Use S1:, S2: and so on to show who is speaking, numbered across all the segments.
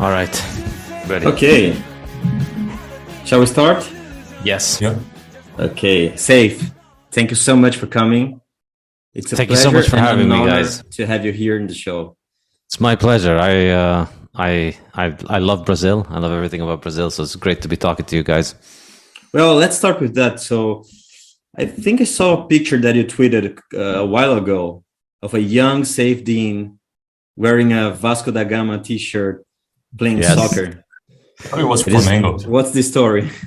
S1: All right. Ready.
S2: Okay. Shall we start?
S1: Yes.
S3: Yeah.
S2: Okay. Saif. Thank you so much for coming. It's a
S1: Thank you
S2: pleasure
S1: so much for
S2: and
S1: having me,
S2: honor
S1: guys.
S2: To have you here in the show.
S1: It's my pleasure. I uh, I I I love Brazil. I love everything about Brazil. So it's great to be talking to you guys.
S2: Well, let's start with that. So, I think I saw a picture that you tweeted uh, a while ago of a young Saifedean wearing a Vasco da Gama T-shirt playing
S1: Yes.
S2: soccer.
S3: It was
S1: It is-
S3: Flamengo.
S2: What's the story?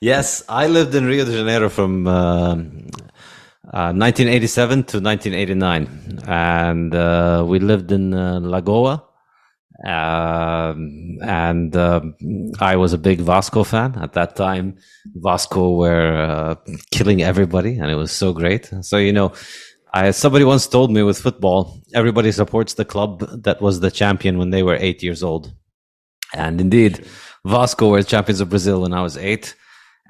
S1: Yes, I lived in Rio de Janeiro from um uh, 1987 to 1989, and uh, we lived in uh, Lagoa. Um, and um I was a big Vasco fan at that time. Vasco were uh, killing everybody, and it was so great. So you know, I somebody once told me with football, everybody supports the club that was the champion when they were eight years old. And indeed, Vasco were champions of Brazil when I was eight.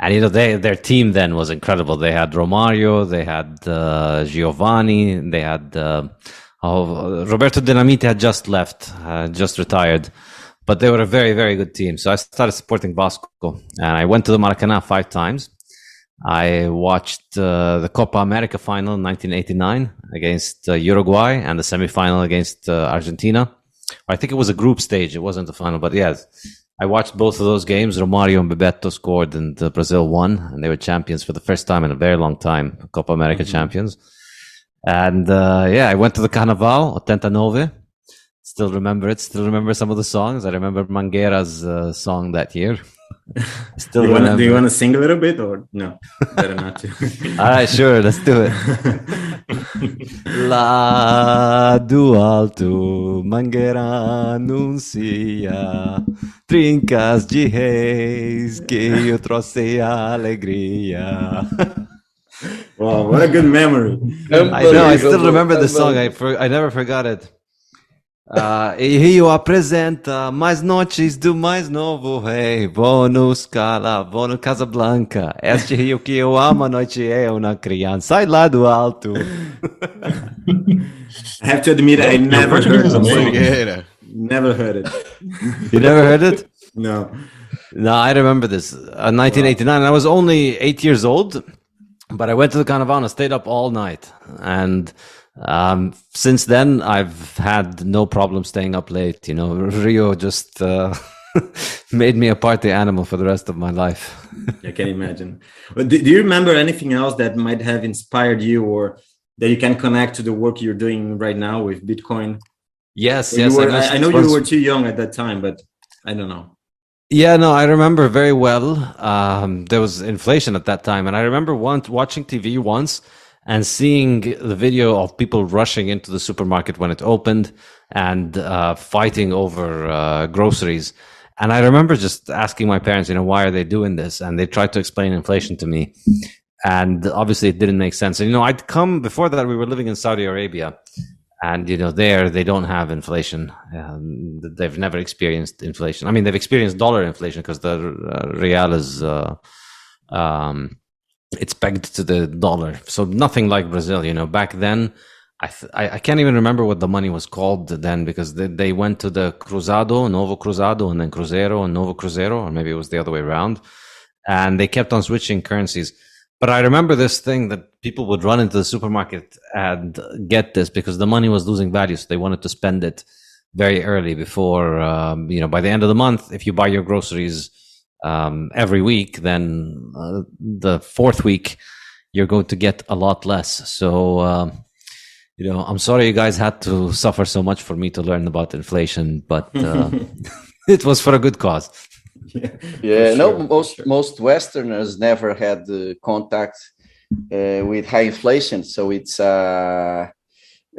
S1: And you know, they their team then was incredible. They had Romario, they had uh, Giovanni, they had uh, oh, Roberto Dinamite had just left, uh, just retired, but they were a very very good team. So I started supporting Vasco, and I went to the Maracanã five times. I watched uh, the Copa America final in 1989 against uh, Uruguay and the semifinal against uh, Argentina. I think it was a group stage. It wasn't the final, but yes, I watched both of those games. Romario and Bebeto scored, and uh, Brazil won, and they were champions for the first time in a very long time, Copa America champions. And uh, yeah, I went to the Carnaval, 89. Still remember it. Still remember some of the songs. I remember Mangueira's uh, song that year. Still
S2: Do you, wanna, do you want to sing a little bit or no? Better not to.
S1: All right, sure, let's do it. Lá do alto, Mangueira anuncia trincas de reis que eu trouxe alegria.
S2: wow, what a good memory.
S1: I know, I still remember the song. I, for, I never forgot it. Uh, e Rio apresenta mais noites do mais novo rei. Vou no Scala, vou no Casablanca. Este Rio que eu amo à noite é uma criança. Sai lá do alto.
S2: I have to admit, I never heard.
S4: Mangueira.
S2: Never heard it.
S1: You never heard it?
S2: No.
S1: No, I remember this. Uh, 1989. I was only eight years old, but I went to the Carnaval and stayed up all night. And um, since then, I've had no problem staying up late. You know, Rio just uh, made me a party animal for the rest of my life.
S2: I can imagine. But do, do you remember anything else that might have inspired you or that you can connect to the work you're doing right now with Bitcoin?
S1: Yes,
S2: You
S1: yes.
S2: were- I, I know you were too young at that time, but I don't know.
S1: Yeah, no, I remember very well. Um, there was inflation at that time, and I remember once watching TV once and seeing the video of people rushing into the supermarket when it opened and uh, fighting over uh, groceries. And I remember just asking my parents, you know, why are they doing this? And they tried to explain inflation to me. And obviously it didn't make sense. And, you know, I'd come before that, we were living in Saudi Arabia. And, you know, there they don't have inflation. Um, they've never experienced inflation. I mean, they've experienced dollar inflation because the uh, real is, uh, um, it's pegged to the dollar. So nothing like Brazil, you know, back then, I, th- I, can't even remember what the money was called then because they, they went to the Cruzado, Novo Cruzado, and then Cruzeiro and Novo Cruzeiro, or maybe it was the other way around. And they kept on switching currencies. But I remember this thing that people would run into the supermarket and get this because the money was losing value. So they wanted to spend it very early before, um, you know, by the end of the month, if you buy your groceries um, every week, then uh, the fourth week, you're going to get a lot less. So, um, you know, I'm sorry you guys had to suffer so much for me to learn about inflation, but uh, it was for a good cause.
S4: Yeah,
S2: For
S4: no,
S2: sure, for
S4: most
S2: sure.
S4: most Westerners never had uh, contact uh, with high inflation, so it's uh,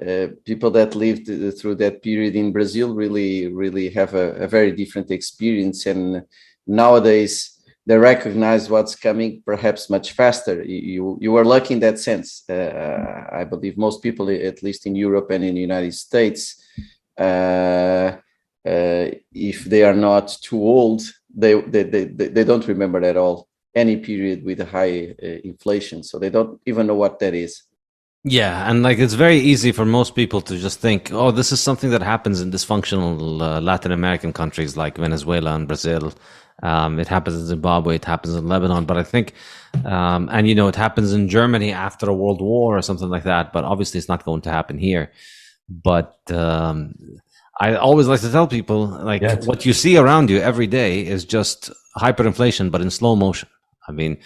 S4: uh, people that lived uh, through that period in Brazil really really have a, a very different experience, and nowadays they recognize what's coming perhaps much faster. You you, are lucky in that sense. Uh, I believe most people, at least in Europe and in the United States. Uh, uh, if they are not too old, they, they, they, they don't remember at all any period with high uh, inflation. So they don't even know what that is.
S1: Yeah, and like it's very easy for most people to just think, oh, this is something that happens in dysfunctional uh, Latin American countries like Venezuela and Brazil. Um, it happens in Zimbabwe, it happens in Lebanon, but I think, um, and you know, it happens in Germany after a world war or something like that. But obviously, it's not going to happen here. But um, I always like to tell people, like, yeah, what you see around you every day is just hyperinflation, but in slow motion. I mean,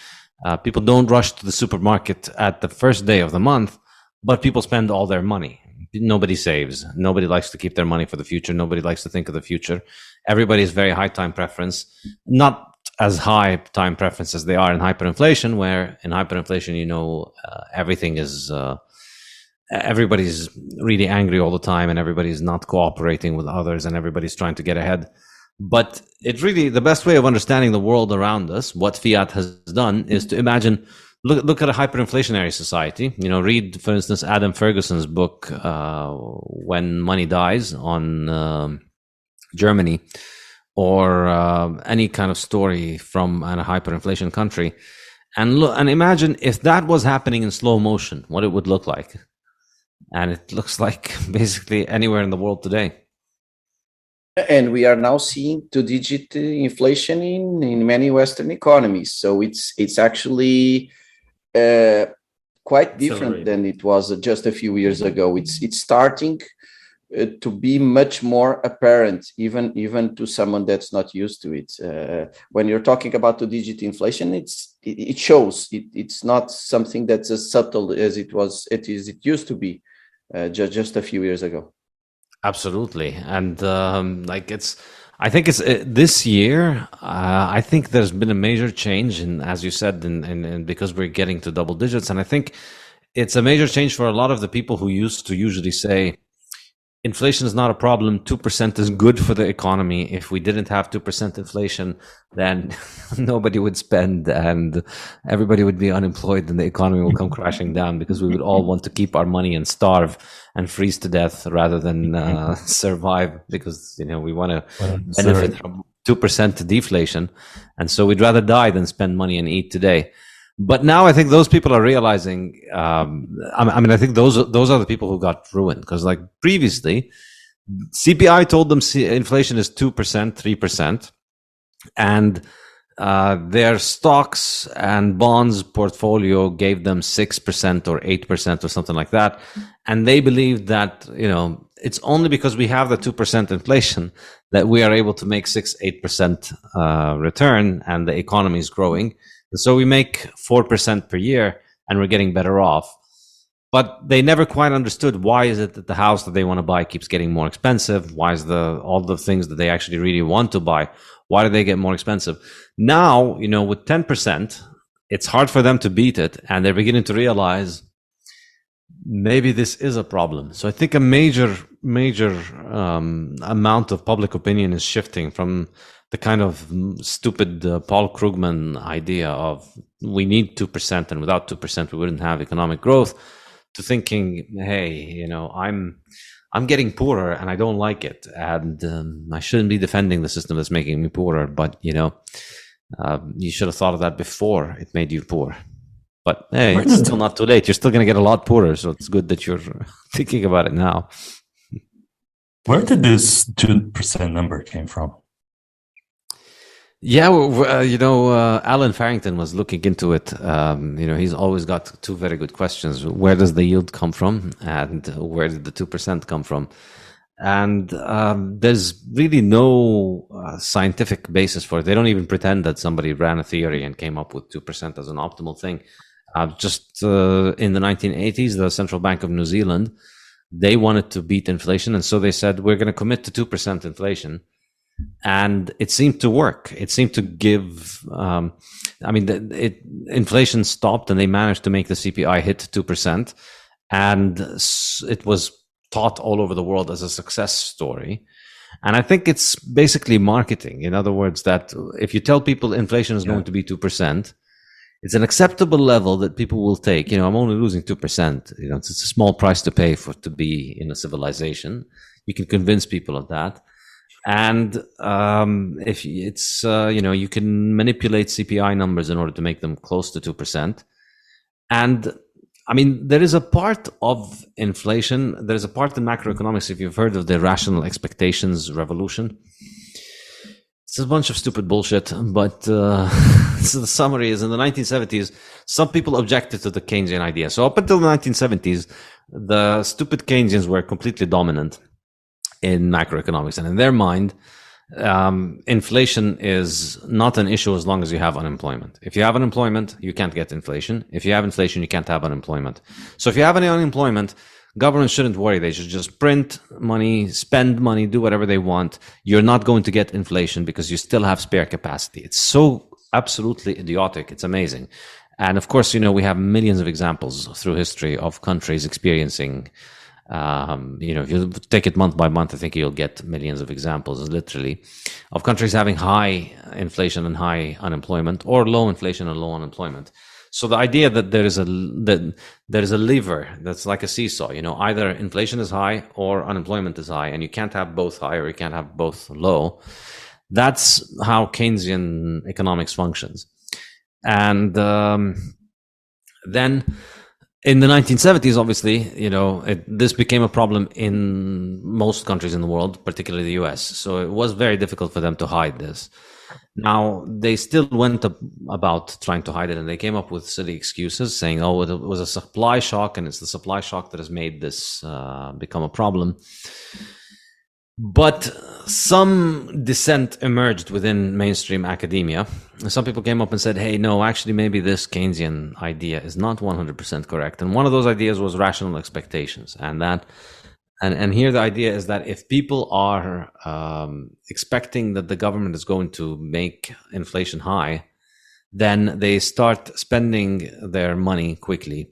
S1: uh, people don't rush to the supermarket at the first day of the month but people spend all their money. Nobody saves. Nobody likes to keep their money for the future. Nobody likes to think of the future. Everybody very high time preference, not as high time preference as they are in hyperinflation, where in hyperinflation, you know, uh, everything is, uh, everybody's really angry all the time and everybody's not cooperating with others and everybody's trying to get ahead. But it really, the best way of understanding the world around us, what fiat has done is to imagine look look at a hyperinflationary society. You know, read for instance Adam Fergusson's book uh, "When Money Dies" on um, Germany, or uh, any kind of story from a hyperinflation country, and look and imagine if that was happening in slow motion, what it would look like. And it looks like basically anywhere in the world today.
S4: And we are now seeing two-digit inflation in, in many Western economies. So it's it's actually uh, quite different than it was just a few years ago. It's it's starting uh, to be much more apparent, even even to someone that's not used to it. Uh, when you're talking about the digit inflation, it's it, it shows. It, it's not something that's as subtle as it was. It is. It used to be uh, just just a few years ago.
S1: Absolutely, and um, like it's I think it's uh, this year. Uh, I think there's been a major change, in, as you said, in, in, because we're getting to double digits, and I think it's a major change for a lot of the people who used to usually say inflation is not a problem. 2% is good for the economy. If we didn't have 2% inflation, then nobody would spend and everybody would be unemployed and the economy will come crashing down because we would all want to keep our money and starve and freeze to death rather than uh, survive because, you know, we want to benefit from 2% deflation. And so we'd rather die than spend money and eat today. But now I think those people are realizing. Um, I mean, I think those those are the people who got ruined because, like previously, CPI told them inflation is two percent, three percent, and uh, their stocks and bonds portfolio gave them six percent or eight percent or something like that, and they believe that you know it's only because we have the two percent inflation that we are able to make six eight percent uh, return and the economy is growing so we make 4% per year and we're getting better off. But they never quite understood why is it that the house that they want to buy keeps getting more expensive? Why is the all the things that they actually really want to buy? Why do they get more expensive? Now, you know, with 10%, it's hard for them to beat it and they're beginning to realize maybe this is a problem. So I think a major, major um, amount of public opinion is shifting from the kind of stupid uh, Paul Krugman idea of we need 2% and without 2% we wouldn't have economic growth to thinking, hey, you know, I'm I'm getting poorer and I don't like it, and um, I shouldn't be defending the system that's making me poorer. But you know, uh, you should have thought of that before it made you poor. But hey, it's still not too late. You're still going to get a lot poorer, so it's good that you're thinking about it now.
S3: Where did this two percent number came from?
S1: Yeah, well, uh, you know, uh, Allen Farrington was looking into it. Um, you know, he's always got two very good questions: where does the yield come from, and where did the two percent come from? And um, there's really no uh, scientific basis for it. They don't even pretend that somebody ran a theory and came up with two percent as an optimal thing. Uh, just uh, in the 1980s, the Central Bank of New Zealand they wanted to beat inflation, and so they said we're going to commit to two percent inflation and it seemed to work. It seemed to give. Um, I mean, it inflation stopped, and they managed to make the CPI hit two percent, and it was taught all over the world as a success story. And I think it's basically marketing. In other words, that if you tell people inflation is yeah. going to be two percent, it's an acceptable level that people will take. You know, I'm only losing two percent. You know, it's, it's a small price to pay for to be in a civilization. You can convince people of that and um, if it's uh, you know you can manipulate CPI numbers in order to make them close to two percent, and I mean, there is a part of inflation. There is a part in macroeconomics. If you've heard of the rational expectations revolution, it's a bunch of stupid bullshit. But uh, so the summary is: in the 1970s, some people objected to the Keynesian idea. So up until the 1970s, the stupid Keynesians were completely dominant in macroeconomics, and in their mind, um, inflation is not an issue as long as you have unemployment. If you have unemployment, you can't get inflation. If you have inflation, you can't have unemployment. So if you have any unemployment, governments shouldn't worry. They should just print money, spend money, do whatever they want. You're not going to get inflation because you still have spare capacity. It's so absolutely idiotic. It's amazing. And of course, you know, we have millions of examples through history of countries experiencing um, you know, if you take it month by month, I think you'll get millions of examples, literally, of countries having high inflation and high unemployment, or low inflation and low unemployment. So the idea that there is a that there is a lever that's like a seesaw, you know, either inflation is high or unemployment is high, and you can't have both high or you can't have both low. That's how Keynesian economics functions, and um, then in the 1970s, obviously, you know, it, this became a problem in most countries in the world, particularly the US. So it was very difficult for them to hide this. Now, they still went about trying to hide it and they came up with silly excuses saying, oh, it was a supply shock and it's the supply shock that has made this uh, become a problem. But some dissent emerged within mainstream academia. Some people came up and said, hey, no, actually, maybe this Keynesian idea is not 100% correct. And one of those ideas was rational expectations. And that, and, and here the idea is that if people are um, expecting that the government is going to make inflation high, then they start spending their money quickly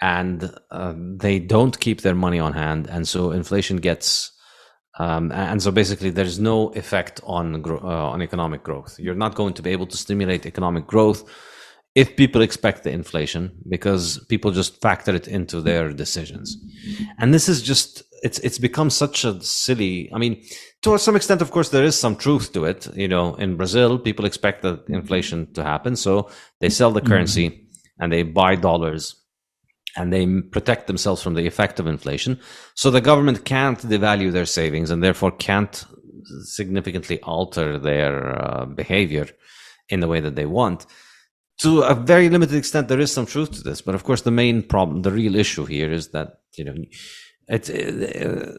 S1: and uh, they don't keep their money on hand. And so inflation gets um, and so basically, there's no effect on uh, on economic growth. You're not going to be able to stimulate economic growth if people expect the inflation because people just factor it into their decisions. And this is just it's it's become such a silly. I mean, to some extent, of course, there is some truth to it. You know, in Brazil, people expect the inflation to happen, so they sell the currency mm-hmm. and they buy dollars and they protect themselves from the effect of inflation. So the government can't devalue their savings and therefore can't significantly alter their uh, behavior in the way that they want. To a very limited extent, there is some truth to this, but of course, the main problem, the real issue here, is that you know, it, uh,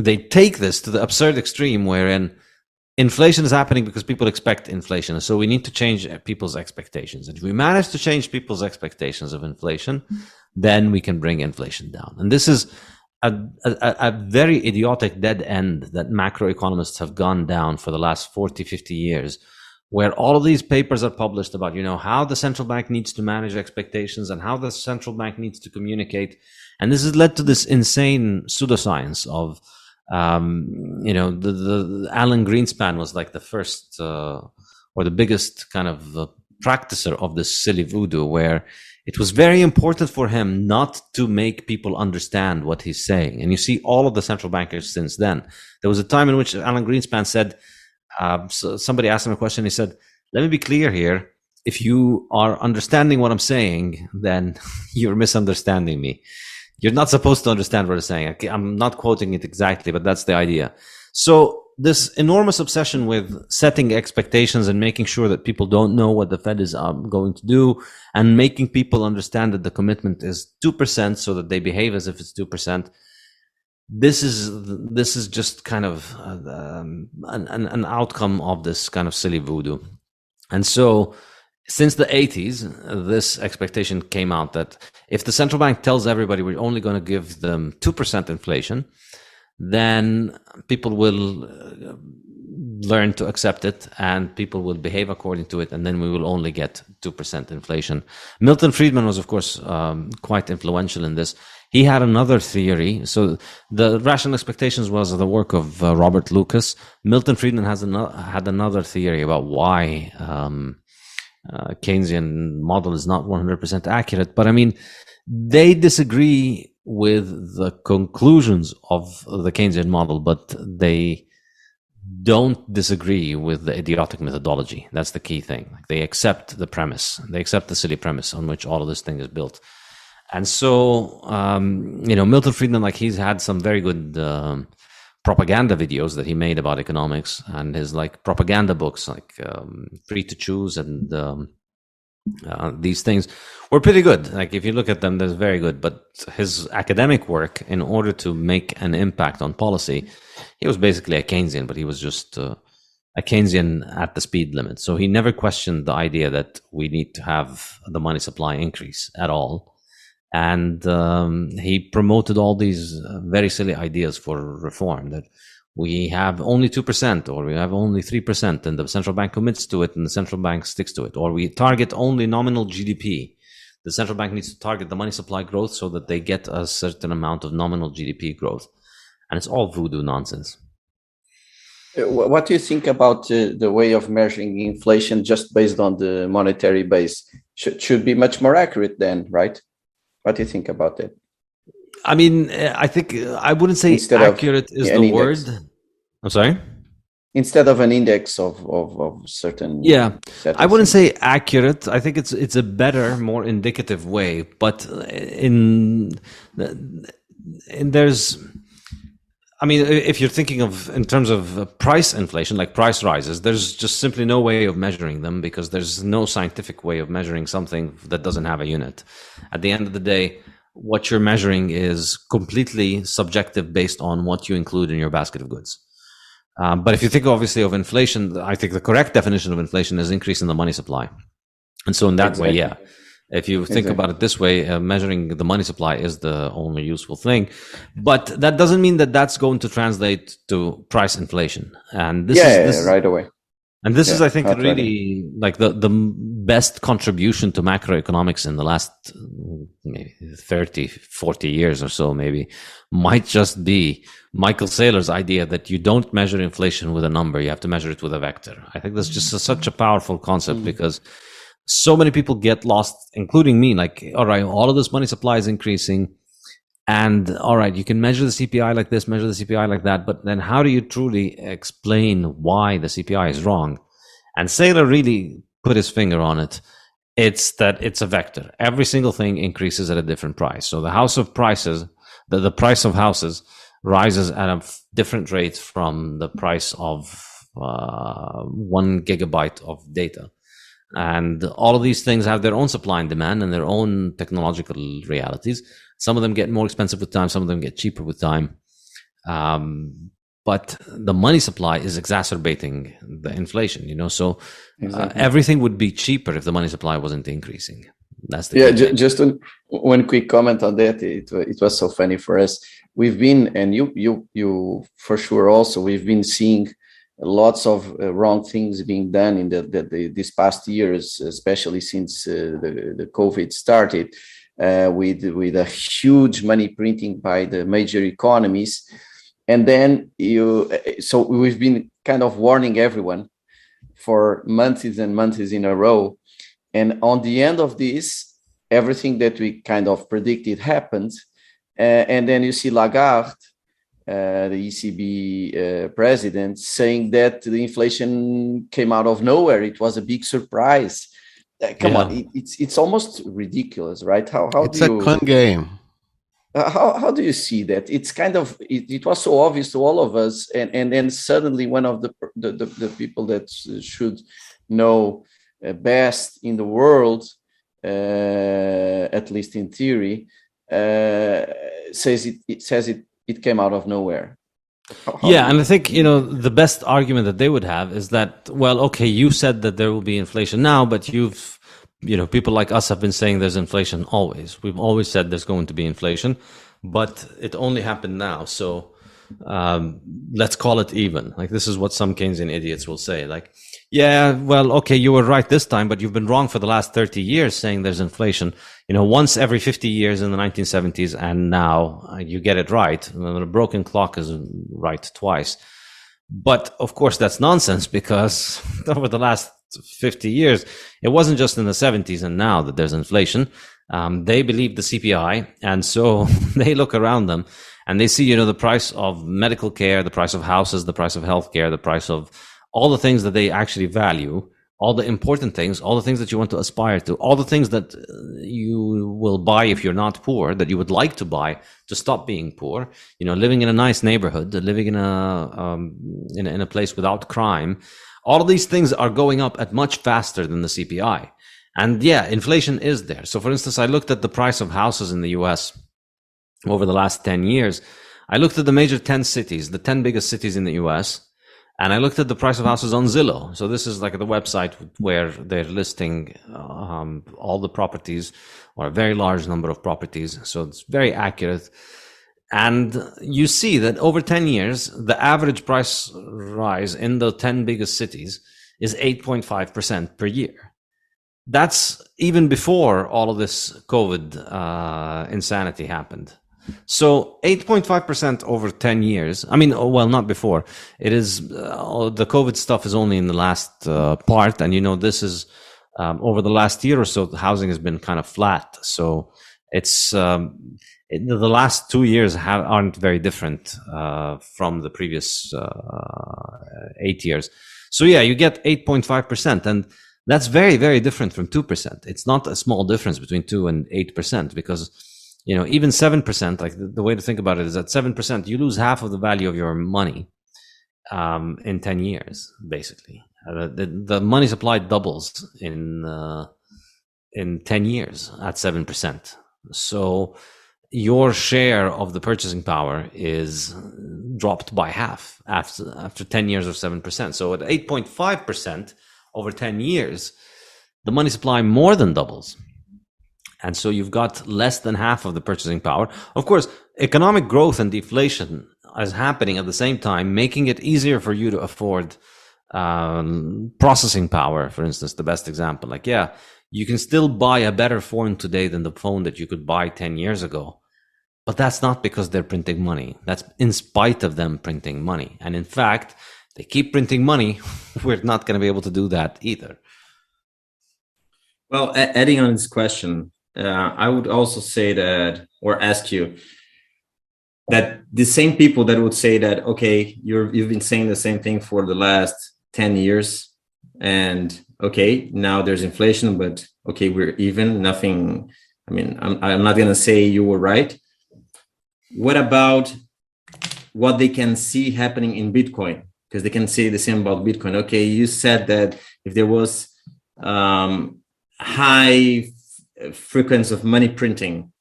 S1: they take this to the absurd extreme wherein inflation is happening because people expect inflation. So we need to change people's expectations. And if we manage to change people's expectations of inflation, then we can bring inflation down. And this is a, a, a, very idiotic dead end that macroeconomists have gone down for the last 40, 50 years, where all of these papers are published about, you know, how the central bank needs to manage expectations and how the central bank needs to communicate. And this has led to this insane pseudoscience of, um, you know, the, the, Alan Greenspan was like the first uh, or the biggest kind of uh, practicer of this silly voodoo where it was very important for him not to make people understand what he's saying. And you see all of the central bankers since then. There was a time in which Alan Greenspan said, uh, so somebody asked him a question. He said, let me be clear here. If you are understanding what I'm saying, then you're misunderstanding me. You're not supposed to understand what I'm saying. I'm not quoting it exactly, but that's the idea. So this enormous obsession with setting expectations and making sure that people don't know what the Fed is um, going to do and making people understand that the commitment is 2% so that they behave as if it's 2%. This is, this is just kind of um, an, an outcome of this kind of silly voodoo. And so, since the 80s, this expectation came out that if the central bank tells everybody we're only going to give them 2% inflation, then people will learn to accept it and people will behave according to it and then we will only get 2% inflation. Milton friedman was of course um, quite influential in this. He had another theory. So the rational expectations was the work of uh, robert lucas. Milton friedman has an- had another theory about why um, uh, keynesian model is not 100% accurate. But i mean they disagree with the conclusions of the Keynesian model, but they don't disagree with the idiotic methodology. That's the key thing. Like they accept the premise. They accept the silly premise on which all of this thing is built. And so, um, you know, Milton Friedman, like he's had some very good um, propaganda videos that he made about economics and his like propaganda books, like um, Free to Choose and um, uh, these things were pretty good. Like if you look at them, they're very good. But his academic work, in order to make an impact on policy, he was basically a Keynesian, but he was just uh, a Keynesian at the speed limit. So he never questioned the idea that we need to have the money supply increase at all. And um, he promoted all these uh, very silly ideas for reform that we have only 2% or we have only 3% and the central bank commits to it and the central bank sticks to it. Or we target only nominal gdp the central bank needs to target the money supply growth so that they get a certain amount of nominal gdp growth. And it's all voodoo nonsense.
S4: Uh, what do you think about uh, the way of measuring inflation just based on the monetary base? Should, should be much more accurate then right? What do you think about that
S1: I mean, uh, I think uh, I wouldn't say Instead accurate is the word. I'm sorry.
S4: Instead of an index of of, of certain.
S1: Yeah, I wouldn't say accurate. I think it's it's a better, more indicative way. But in, in there's. I mean, if you're thinking of in terms of uh, price inflation, like price rises, there's just simply no way of measuring them because there's no scientific way of measuring something that doesn't have a unit. At the end of the day, what you're measuring is completely subjective based on what you include in your basket of goods. Um, but if you think obviously of inflation, I think the correct definition of inflation is increase in the money supply. And so in that exactly. way, yeah. If you think exactly. about it this way, uh, measuring the money supply is the only useful thing. But that doesn't mean that that's going to translate to price inflation. And this
S4: yeah,
S1: is
S4: this, right away.
S1: And this yeah, is, I think, really like the, the best contribution to macroeconomics in the last maybe 30, 40 years or so, maybe, might just be Michael Saylor's idea that you don't measure inflation with a number, you have to measure it with a vector. I think that's just a, such a powerful concept mm. because so many people get lost, including me. Like, all right, all of this money supply is increasing and all right, you can measure the CPI like this, measure the CPI like that, but then how do you truly explain why the CPI is wrong? And Saylor really put his finger on it. It's that it's a vector. Every single thing increases at a different price. So the house of prices, the, the price of houses rises at a different rate from the price of uh, one gigabyte of data. And all of these things have their own supply and demand and their own technological realities. Some of them get more expensive with time. Some of them get cheaper with time. Um, but the money supply is exacerbating the inflation, you know, so uh, exactly. uh, everything would be cheaper if the money supply wasn't increasing. That's the
S4: yeah. J- just one, one quick comment on that. It, it was so funny for us. We've been, and you, you, you for sure also, we've been seeing lots of uh, wrong things being done in the, the, the, these past years, especially since uh, the, the COVID started uh, with with a huge money printing by the major economies. And then you so we've been kind of warning everyone for months and months in a row. And on the end of this everything that we kind of predicted happened and then you see lagarde uh, the ECB uh, president saying that the inflation came out of nowhere. It was a big surprise. Uh, come yeah. on, it, it's it's almost ridiculous, right? How how
S5: it's
S4: do
S5: you, a con game.
S4: Uh, how how do you see that? It's kind of it, it, was so obvious to all of us, and and then suddenly one of the the, the, the people that should know uh, best in the world, uh, at least in theory, uh, says it, it says it it came out of nowhere.
S1: How, yeah, and I think you know the best argument that they would have is that well, okay, you said that there will be inflation now, but you've you know people like us have been saying there's inflation always. We've always said there's going to be inflation, but it only happened now. So um, let's call it even. Like this is what some Keynesian idiots will say. Like, yeah, well, okay, you were right this time, but you've been wrong for the last 30 years saying there's inflation you know, once every 50 years in the 1970s, and now uh, you get it right. A broken clock is right twice. But of course, that's nonsense because over the last 50 years, it wasn't just in the 70s and now that there's inflation. Um, they believe the CPI, and so they look around them and they see, you know, the price of medical care, the price of houses, the price of healthcare, the price of all the things that they actually value all the important things, all the things that you want to aspire to, all the things that uh, you will buy if you're not poor, that you would like to buy to stop being poor. You know, living in a nice neighborhood, living in a um, in, a, in a place without crime. All of these things are going up at much faster than the CPI. And yeah, inflation is there. So for instance, I looked at the price of houses in the US over the last 10 years. I looked at the major 10 cities, the 10 biggest cities in the US, and I looked at the price of houses on Zillow. So this is like the website where they're listing um, all the properties or a very large number of properties. So it's very accurate. And you see that over 10 years, the average price rise in the 10 biggest cities is 8.5% per year. That's even before all of this COVID uh, insanity happened. So 8.5% over 10 years. I mean, oh, well, not before. It is, uh, the COVID stuff is only in the last uh, part. And, you know, this is um, over the last year or so, the housing has been kind of flat. So it's, um, it, the last two years aren't very different uh, from the previous uh, eight years. So yeah, you get 8.5%. And that's very, very different from 2%. It's not a small difference between 2 and 8% because, you know, even 7%, like the, the way to think about it is that 7%, you lose half of the value of your money um, in 10 years, basically. Uh, the, the money supply doubles in, uh, in 10 years at 7%. So your share of the purchasing power is dropped by half after, after 10 years of 7%. So at 8.5%, over 10 years, the money supply more than doubles. And so you've got less than half of the purchasing power. Of course, economic growth and deflation is happening at the same time, making it easier for you to afford um, processing power, for instance, the best example. Like, yeah, you can still buy a better phone today than the phone that you could buy 10 years ago. But that's not because they're printing money. That's in spite of them printing money. And in fact, they keep printing money, we're not going to be able to do that either.
S2: Well, adding on this question, uh, I would also say that, or ask you, that the same people that would say that, okay, you're you've been saying the same thing for the last ten years, and okay, now there's inflation, but okay, we're even. Nothing. I mean, I'm I'm not gonna say you were right. What about what they can see happening in Bitcoin? because they can say the same about Bitcoin. Okay, you said that if there was um, high frequency of money printing,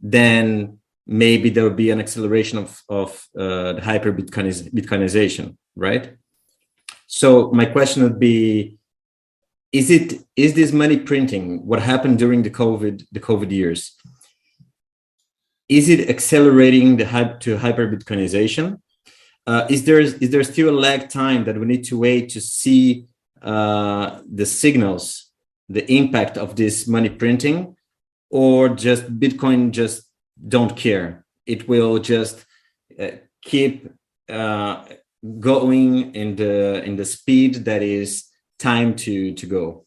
S2: then maybe there would be an acceleration of of uh, the hyper Bitcoinization, right? So my question would be: Is it is this money printing what happened during the COVID the COVID years? Is it accelerating the hype to hyper Bitcoinization? uh, is there is there still a lag time that we need to wait to see uh, the signals, the impact of this money printing, or just Bitcoin just don't care? It will just uh, keep uh, going in the in the speed that is time to to go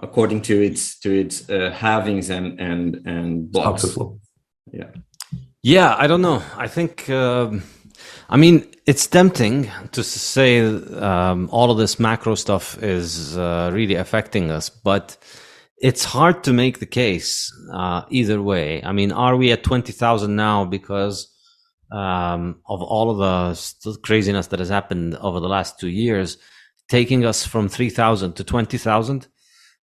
S2: according to its to its uh, halvings and and and blocks.
S1: Yeah. Yeah, I don't know. I think. Um I mean, it's tempting to say um, all of this macro stuff is uh, really affecting us, but it's hard to make the case uh, either way. I mean, are we at 20,000 now because um, of all of the craziness that has happened over the last two years, taking us from 3,000 to 20,000?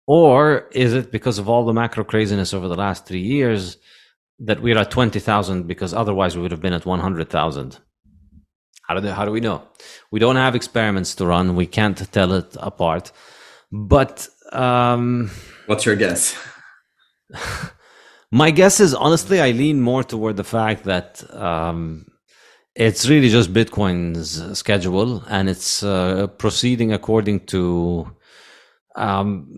S1: Or is it because of all the macro craziness over the last three years that we're at 20,000 because otherwise we would have been at 100,000? How do, they, how do we know? We don't have experiments to run. We can't tell it apart. But um,
S2: what's your guess?
S1: my guess is honestly, I lean more toward the fact that um, it's really just Bitcoin's schedule and it's uh, proceeding according to. Um,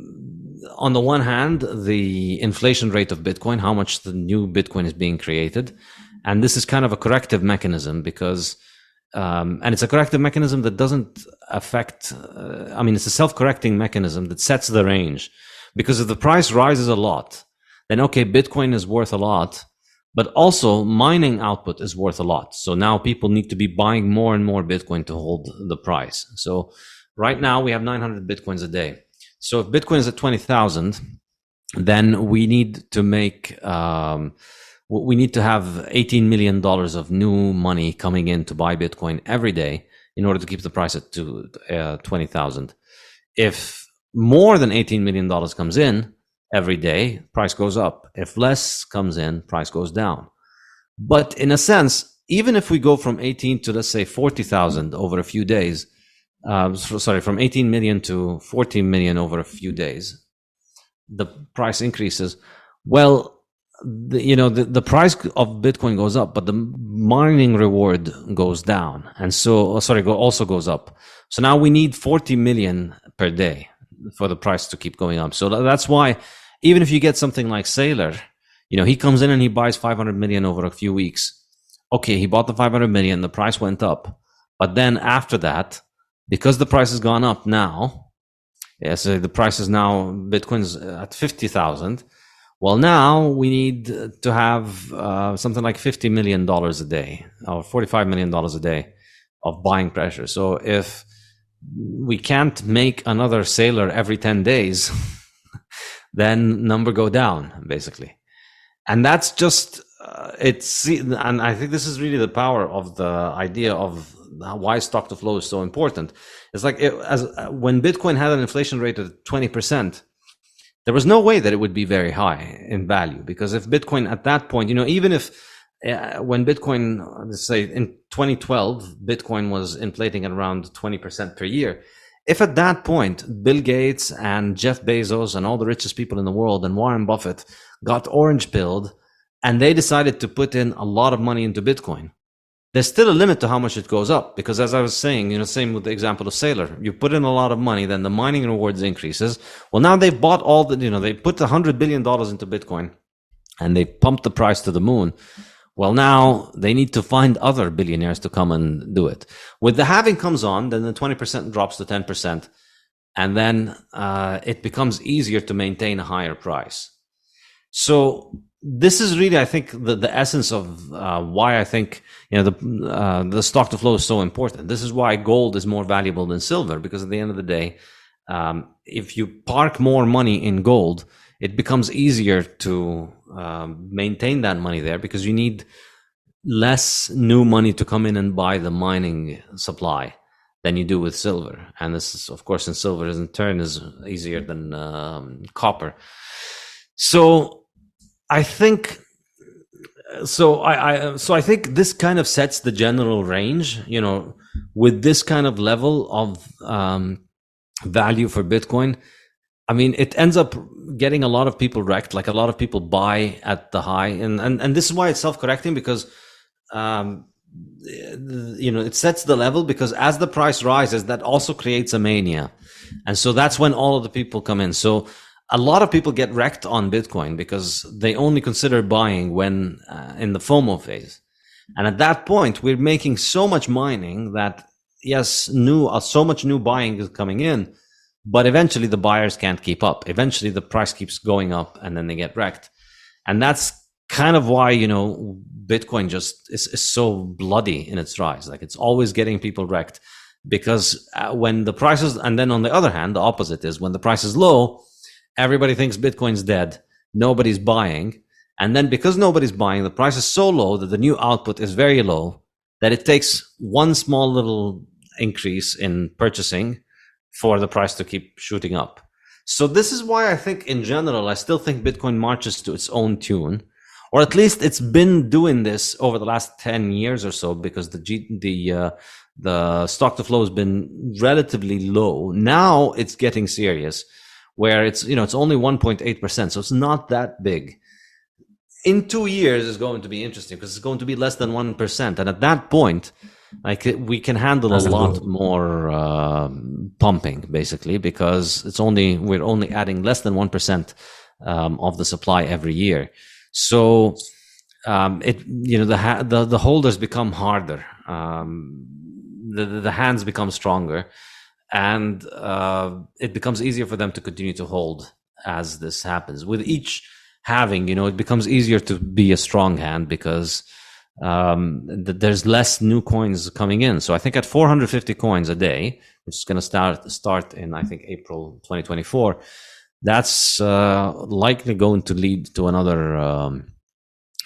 S1: on the one hand, the inflation rate of Bitcoin, how much the new Bitcoin is being created. And this is kind of a corrective mechanism because um, and it's a corrective mechanism that doesn't affect uh, i mean it's a self-correcting mechanism that sets the range. Because if the price rises a lot then okay bitcoin is worth a lot but also mining output is worth a lot. So now people need to be buying more and more bitcoin to hold the price. So Right now, we have 900 bitcoins a day. So if Bitcoin is at 20,000, then we need to make, um, we need to have $18 million of new money coming in to buy Bitcoin every day in order to keep the price at to, uh, 20,000. If more than $18 million comes in every day, price goes up. If less comes in, price goes down. But in a sense, even if we go from 18 to let's say 40,000 over a few days, uh, sorry, from 18 million to 14 million over a few days, the price increases. Well, the, you know, the, the price of Bitcoin goes up, but the mining reward goes down. And so, oh, sorry, go, also goes up. So now we need 40 million per day for the price to keep going up. So that's why even if you get something like Saylor you know, he comes in and he buys 500 million over a few weeks. Okay, he bought the 500 million, the price went up. But then after that, because the price has gone up now, yeah, so the price is now Bitcoin's at 50,000. Well, now we need to have uh, something like $50 million a day or $45 million a day of buying pressure. So if we can't make another Saylor every 10 days, then number go down basically. And that's just, uh, it's, and I think this is really the power of the idea of why stock to flow is so important. It's like it, as when Bitcoin had an inflation rate of 20%, there was no way that it would be very high in value because if Bitcoin at that point, you know, even if uh, when Bitcoin, let's say in 2012, Bitcoin was inflating at around 20% per year. If at that point, Bill Gates and Jeff Bezos and all the richest people in the world and Warren Buffett got orange pilled and they decided to put in a lot of money into Bitcoin, there's still a limit to how much it goes up because as i was saying you know same with the example of Saylor. You put in a lot of money then the mining rewards increases. Well now they've bought all the you know they put a hundred billion dollars into bitcoin and they pumped the price to the moon. Well now they need to find other billionaires to come and do it. With the halving comes on then the 20% drops to 10% and then uh, it becomes easier to maintain a higher price. So this is really, I think, the, the essence of uh, why I think you know the uh, the stock to flow is so important. This is why gold is more valuable than silver because at the end of the day, um, if you park more money in gold, it becomes easier to um, maintain that money there because you need less new money to come in and buy the mining supply than you do with silver. And this is, of course, in silver, is in turn, is easier than um, copper. So I think so. I, I so I think this kind of sets the general range. You know, with this kind of level of um, value for Bitcoin, I mean, it ends up getting a lot of people wrecked. Like a lot of people buy at the high, and and and this is why it's self correcting because. Um, you know it sets the level because as the price rises that also creates a mania and so that's when all of the people come in so a lot of people get wrecked on Bitcoin because they only consider buying when uh, in the FOMO phase. And at that point, we're making so much mining that yes, new, uh, so much new buying is coming in, but eventually the buyers can't keep up. Eventually the price keeps going up and then they get wrecked. And that's kind of why, you know, Bitcoin just is, is so bloody in its rise. Like it's always getting people wrecked because uh, when the prices, and then on the other hand, the opposite is when the price is low, everybody thinks Bitcoin's dead. Nobody's buying. And then because nobody's buying, the price is so low that the new output is very low that it takes one small little increase in purchasing for the price to keep shooting up. So this is why I think in general, I still think Bitcoin marches to its own tune, or at least it's been doing this over the last 10 years or so because the G, the, uh, the stock to flow has been relatively low. Now it's getting serious where it's you know it's only 1.8%, so it's not that big. In two years is going to be interesting because it's going to be less than 1%. And at that point, like we can handle That's a lot good. more uh, pumping basically because it's only we're only adding less than 1% um, of the supply every year. So um, it you know the, ha- the the holders become harder. Um, the the hands become stronger and uh, it becomes easier for them to continue to hold as this happens. With each halving, you know, it becomes easier to be a strong hand because um, th- there's less new coins coming in. So I think at 450 coins a day, which is going to start start in I think April 2024, that's uh, likely going to lead to another um,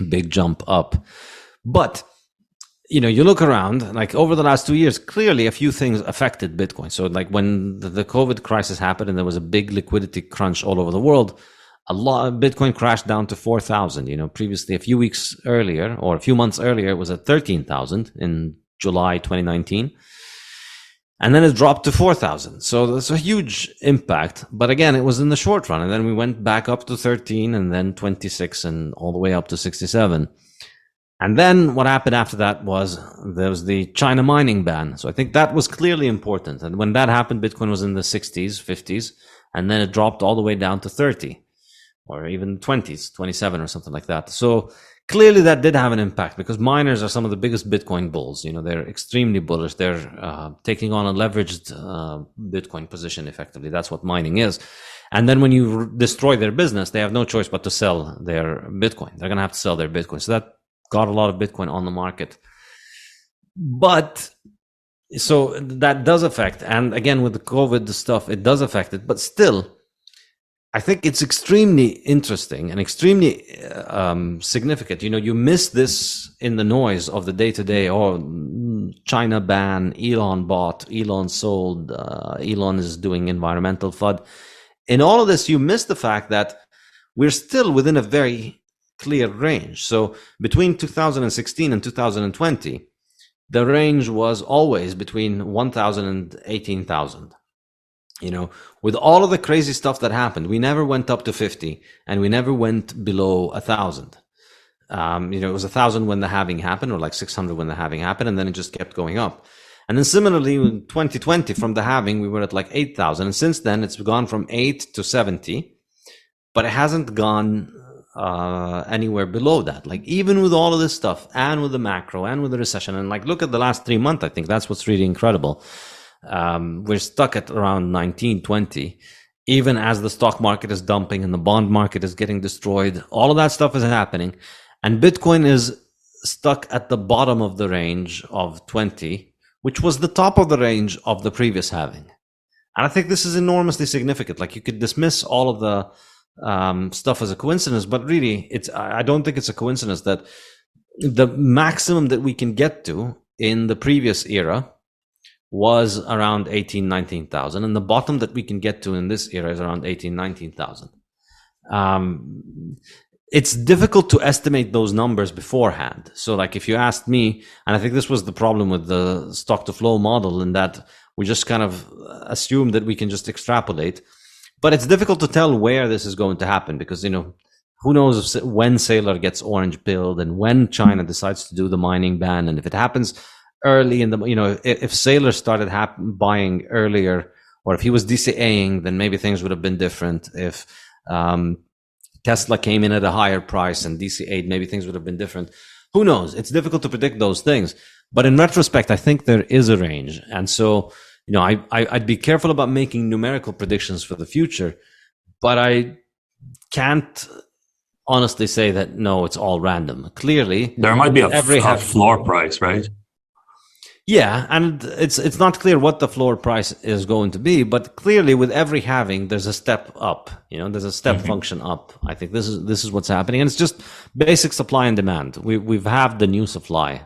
S1: big jump up. But you know, you look around, like over the last two years, clearly a few things affected Bitcoin. So, like when the, COVID crisis happened and there was a big liquidity crunch all over the world, a lot of Bitcoin crashed down to 4,000. You know, previously a few weeks earlier or a few months earlier, it was at 13,000 in July 2019. And then it dropped to 4,000. So that's a huge impact. But again, it was in the short run. And then we went back up to 13 and then 26 and all the way up to 67. And then what happened after that was there was the China mining ban. So I think that was clearly important. And when that happened, Bitcoin was in the 60s, 50s, and then it dropped all the way down to 30 or even 20s, 27 or something like that. So clearly that did have an impact because miners are some of the biggest Bitcoin bulls. You know, they're extremely bullish. They're uh, taking on a leveraged uh, Bitcoin position effectively. That's what mining is. And then when you destroy their business, they have no choice but to sell their Bitcoin. They're going to have to sell their Bitcoin. So that got a lot of Bitcoin on the market. But so that does affect. And again, with the COVID stuff, it does affect it. But still, I think it's extremely interesting and extremely um, significant. You know, you miss this in the noise of the day to day. Oh, China ban, Elon bought, Elon sold, uh, Elon is doing environmental FUD. In all of this, you miss the fact that we're still within a very clear range. So between 2016 and 2020, the range was always between 1,000 and 18,000. You know, with all of the crazy stuff that happened, we never went up to 50 and we never went below a thousand. Um, you know, it was a thousand when the halving happened or like 600 when the halving happened. And then it just kept going up. And then similarly in 2020 from the halving, we were at like 8,000. And since then it's gone from eight to 70, but it hasn't gone uh, anywhere below that. Like even with all of this stuff and with the macro and with the recession and like look at the last three months, I think that's what's really incredible. Um, we're stuck at around 19, 20, even as the stock market is dumping and the bond market is getting destroyed. All of that stuff is happening and Bitcoin is stuck at the bottom of the range of 20, which was the top of the range of the previous halving. And I think this is enormously significant. Like you could dismiss all of the um, stuff as a coincidence, but really, it's I don't think it's a coincidence that the maximum that we can get to in the previous era was around 18, 19,000, and the bottom that we can get to in this era is around 18, 19,000. Um, it's difficult to estimate those numbers beforehand. So, like, if you asked me, and I think this was the problem with the stock to flow model, in that we just kind of assume that we can just extrapolate but it's difficult to tell where this is going to happen because you know who knows if, when Saylor gets orange pilled and when China decides to do the mining ban and if it happens early in the you know if, if Saylor started hap- buying earlier or if he was DCAing then maybe things would have been different. If um, Tesla came in at a higher price and DCA'd maybe things would have been different. Who knows? It's difficult to predict those things. But in retrospect I think there is a range. And so you know, I, I would be careful about making numerical predictions for the future, but I can't honestly say that no, it's all random. Clearly,
S3: there might be a,
S1: every
S3: a floor price, right?
S1: Yeah, and it's it's not clear what the floor price is going to be, but clearly with every halving, there's a step up. You know, there's a step mm-hmm. function up. I think this is this is what's happening, and it's just basic supply and demand. We we've have the new supply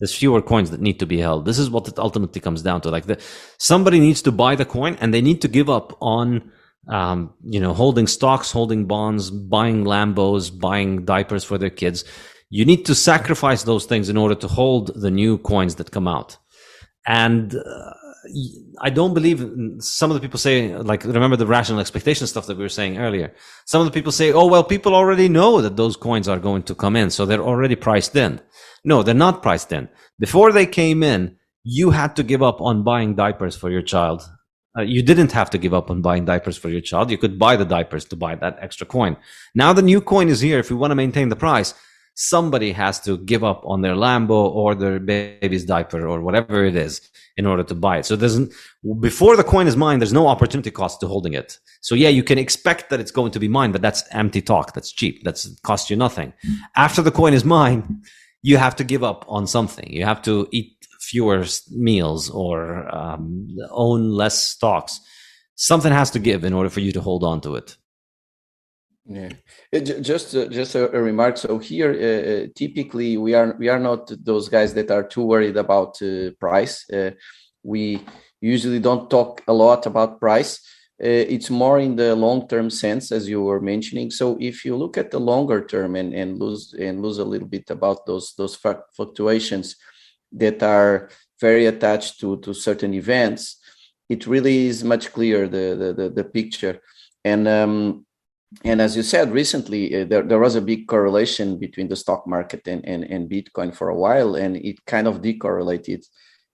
S1: there's fewer coins that need to be held. This is what it ultimately comes down to. Like the, somebody needs to buy the coin and they need to give up on, um, you know, holding stocks, holding bonds, buying Lambos, buying diapers for their kids. You need to sacrifice those things in order to hold the new coins that come out. And uh, I don't believe some of the people say, like, remember the rational expectation stuff that we were saying earlier. Some of the people say, oh, well, people already know that those coins are going to come in. So they're already priced in. No, they're not priced in. Before they came in, you had to give up on buying diapers for your child. Uh, you didn't have to give up on buying diapers for your child. You could buy the diapers to buy that extra coin. Now the new coin is here. If we want to maintain the price, somebody has to give up on their Lambo or their baby's diaper or whatever it is in order to buy it. So there's before the coin is mined, there's no opportunity cost to holding it. So yeah, you can expect that it's going to be mined, but that's empty talk. That's cheap. That's cost you nothing. After the coin is mined, you have to give up on something. You have to eat fewer meals or um, own less stocks. Something has to give in order for you to hold on to it.
S4: Yeah, it, just uh, just a, a, remark. So here, uh, uh, typically, we are we are not those guys that are too worried about uh, price. Uh, we usually don't talk a lot about price. Uh, it's more in the long term sense, as you were mentioning. So if you look at the longer term and, and lose and lose a little bit about those those fluctuations that are very attached to to certain events, it really is much clearer the the the, the picture and. Um, and as you said recently, uh, there, there was a big correlation between the stock market and, and, and Bitcoin for a while, and it kind of decorrelated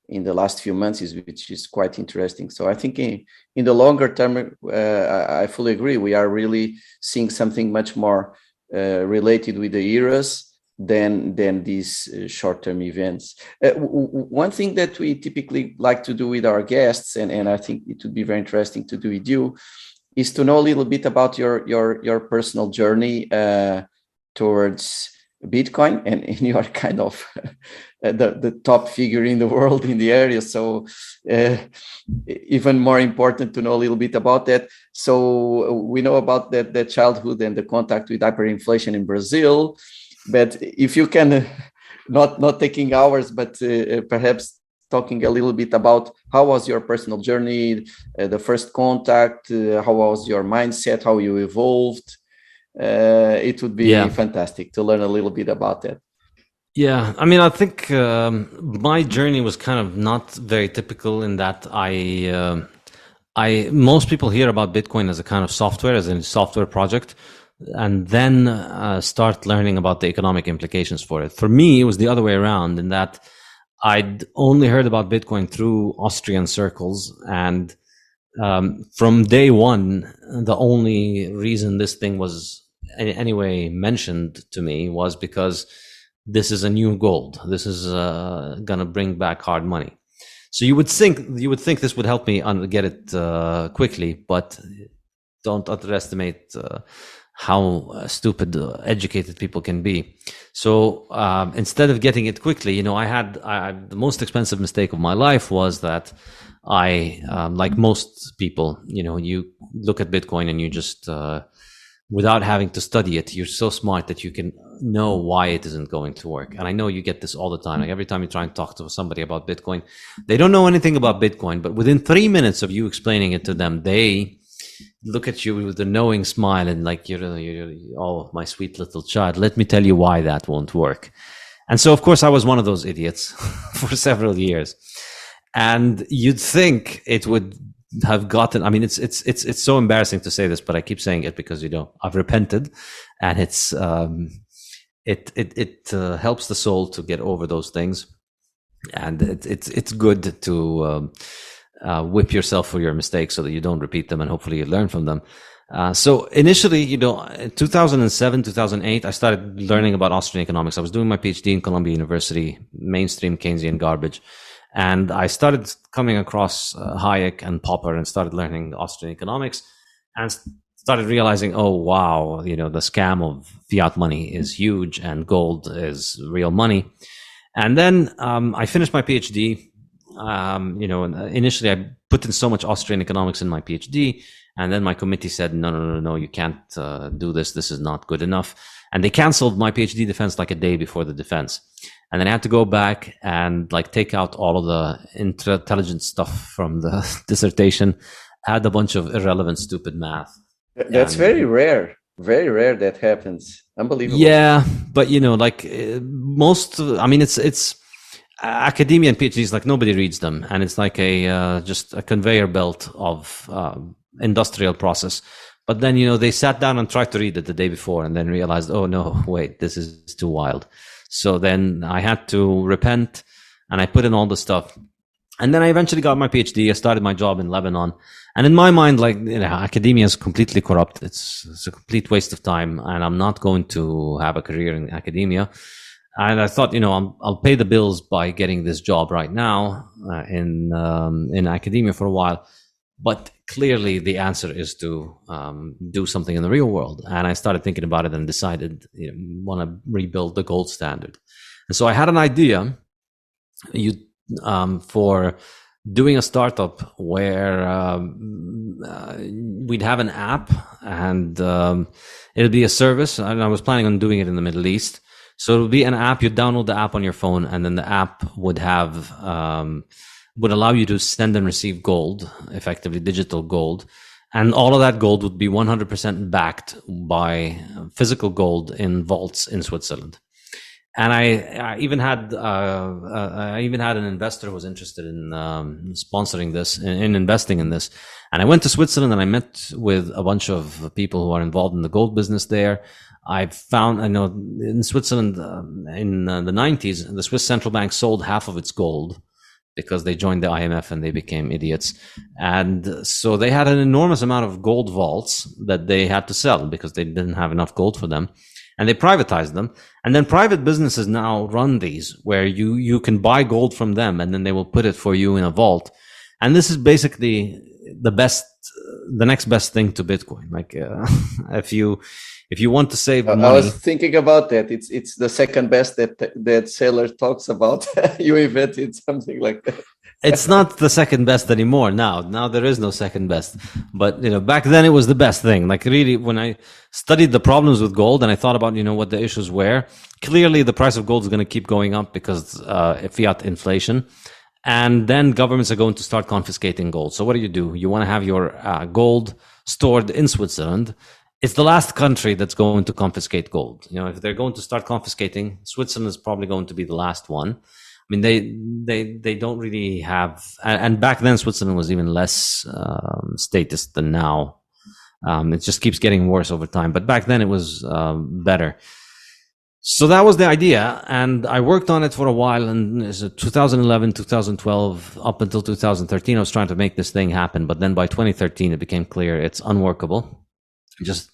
S4: in the last few months, is, which is quite interesting. So I think in, in the longer term, uh, I fully agree. We are really seeing something much more uh, related with the eras than than these uh, short-term events. Uh, one thing that we typically like to do with our guests, and, and I think it would be very interesting to do with you, is to know a little bit about your your your personal journey uh, towards Bitcoin, and, and, you are kind of the, the top figure in the world in the area. So uh, even more important to know a little bit about that. So we know about that that childhood and the contact with hyperinflation in Brazil, but if you can. Uh, not not taking hours, but uh, perhaps talking a little bit about how was your personal journey, uh, the first contact, uh, how was your mindset, how you evolved. Uh, it would be yeah. fantastic to learn a little bit about that.
S1: Yeah, I mean, I think um, my journey was kind of not very typical in that I, uh, I most people hear about Bitcoin as a kind of software, as a software project, and then uh, start learning about the economic implications for it. For me, it was the other way around in that I'd only heard about Bitcoin through Austrian circles. And um, from day one, the only reason this thing was any, anyway mentioned to me was because this is a new gold. This is uh, going to bring back hard money. So you would think you would think this would help me get it uh, quickly, but don't underestimate uh, how uh, stupid uh, educated people can be. So um, instead of getting it quickly, you know, I had I, the most expensive mistake of my life was that I, um, like most people, you know, you look at Bitcoin and you just, uh, without having to study it, you're so smart that you can know why it isn't going to work. And I know you get this all the time. Like every time you try and talk to somebody about Bitcoin, they don't know anything about Bitcoin, but within three minutes of you explaining it to them, they look at you with a knowing smile and like you're, you're oh my sweet little child let me tell you why that won't work and so of course i was one of those idiots for several years and you'd think it would have gotten i mean it's it's it's it's so embarrassing to say this but i keep saying it because you know i've repented and it's um it it it uh, helps the soul to get over those things and it, it's it's good to um, uh, whip yourself for your mistakes so that you don't repeat them and hopefully you learn from them. Uh, so initially, you know, 2007, 2008, I started learning about Austrian economics. I was doing my PhD in Columbia University, mainstream Keynesian garbage. And I started coming across uh, Hayek and Popper and started learning Austrian economics and started realizing, oh, wow, you know, the scam of fiat money is huge and gold is real money. And then um, I finished my PhD um, you know, initially I put in so much Austrian economics in my PhD, and then my committee said, no, no, no, no, you can't uh, do this. This is not good enough. And they canceled my PhD defense like a day before the defense. And then I had to go back and like take out all of the intelligent stuff from the dissertation, add a bunch of irrelevant, stupid math.
S4: That's and, very rare. Very rare that happens. Unbelievable.
S1: Yeah, but you know, like uh, most, I mean, it's it's academia and PhDs like nobody reads them, and it's like a uh, just a conveyor belt of uh, industrial process. But then you know they sat down and tried to read it the day before, and then realized, oh no, wait, this is too wild. So then I had to repent, and I put in all the stuff, and then I eventually got my PhD. I started my job in Lebanon, and in my mind, like you know, academia is completely corrupt. It's, it's a complete waste of time, and I'm not going to have a career in academia and I thought, you know, I'll, I'll pay the bills by getting this job right now uh, in um, in academia for a while. But clearly, the answer is to um, do something in the real world. And I started thinking about it and decided, you know, want to rebuild the gold standard. And so I had an idea you um, for doing a startup where um, uh, we'd have an app and um, it'll be a service. And I was planning on doing it in the Middle East. So it'll be an app. You download the app on your phone, and then the app would have um, would allow you to send and receive gold, effectively digital gold, and all of that gold would be 100% backed by physical gold in vaults in Switzerland and I, I even had uh, uh, I even had an investor who was interested in um, sponsoring this in, in, investing in this. And I went to Switzerland and I met with a bunch of people who are involved in the gold business there. I found I know in Switzerland um, in uh, the 90s the Swiss central bank sold half of its gold because they joined the IMF and they became idiots. And so they had an enormous amount of gold vaults that they had to sell because they didn't have enough gold for them and they privatized them. And then private businesses now run these where you, you can buy gold from them and then they will put it for you in a vault. And this is basically the best, the next best thing to Bitcoin. Like, uh, if you, if you want to save money. I
S4: was thinking about that. It's, it's the second best that, that Saylor talks about. you invented something like that
S1: it's not the second best anymore now. Now there is no second best. But you know, back then it was the best thing. Like really, when I studied the problems with gold and I thought about you know what the issues were, clearly the price of gold is going to keep going up because uh, fiat inflation. And then governments are going to start confiscating gold. So what do you do? You want to have your uh, gold stored in Switzerland. It's the last country that's going to confiscate gold. You know, if they're going to start confiscating, Switzerland is probably going to be the last one. I mean, they they they don't really have, and back then Switzerland was even less um, statist than now. Um, it just keeps getting worse over time, but back then it was um, better. So that was the idea, and I worked on it for a while. And 2011, 2012, up until 2013, I was trying to make this thing happen. But then by 2013, it became clear it's unworkable. Just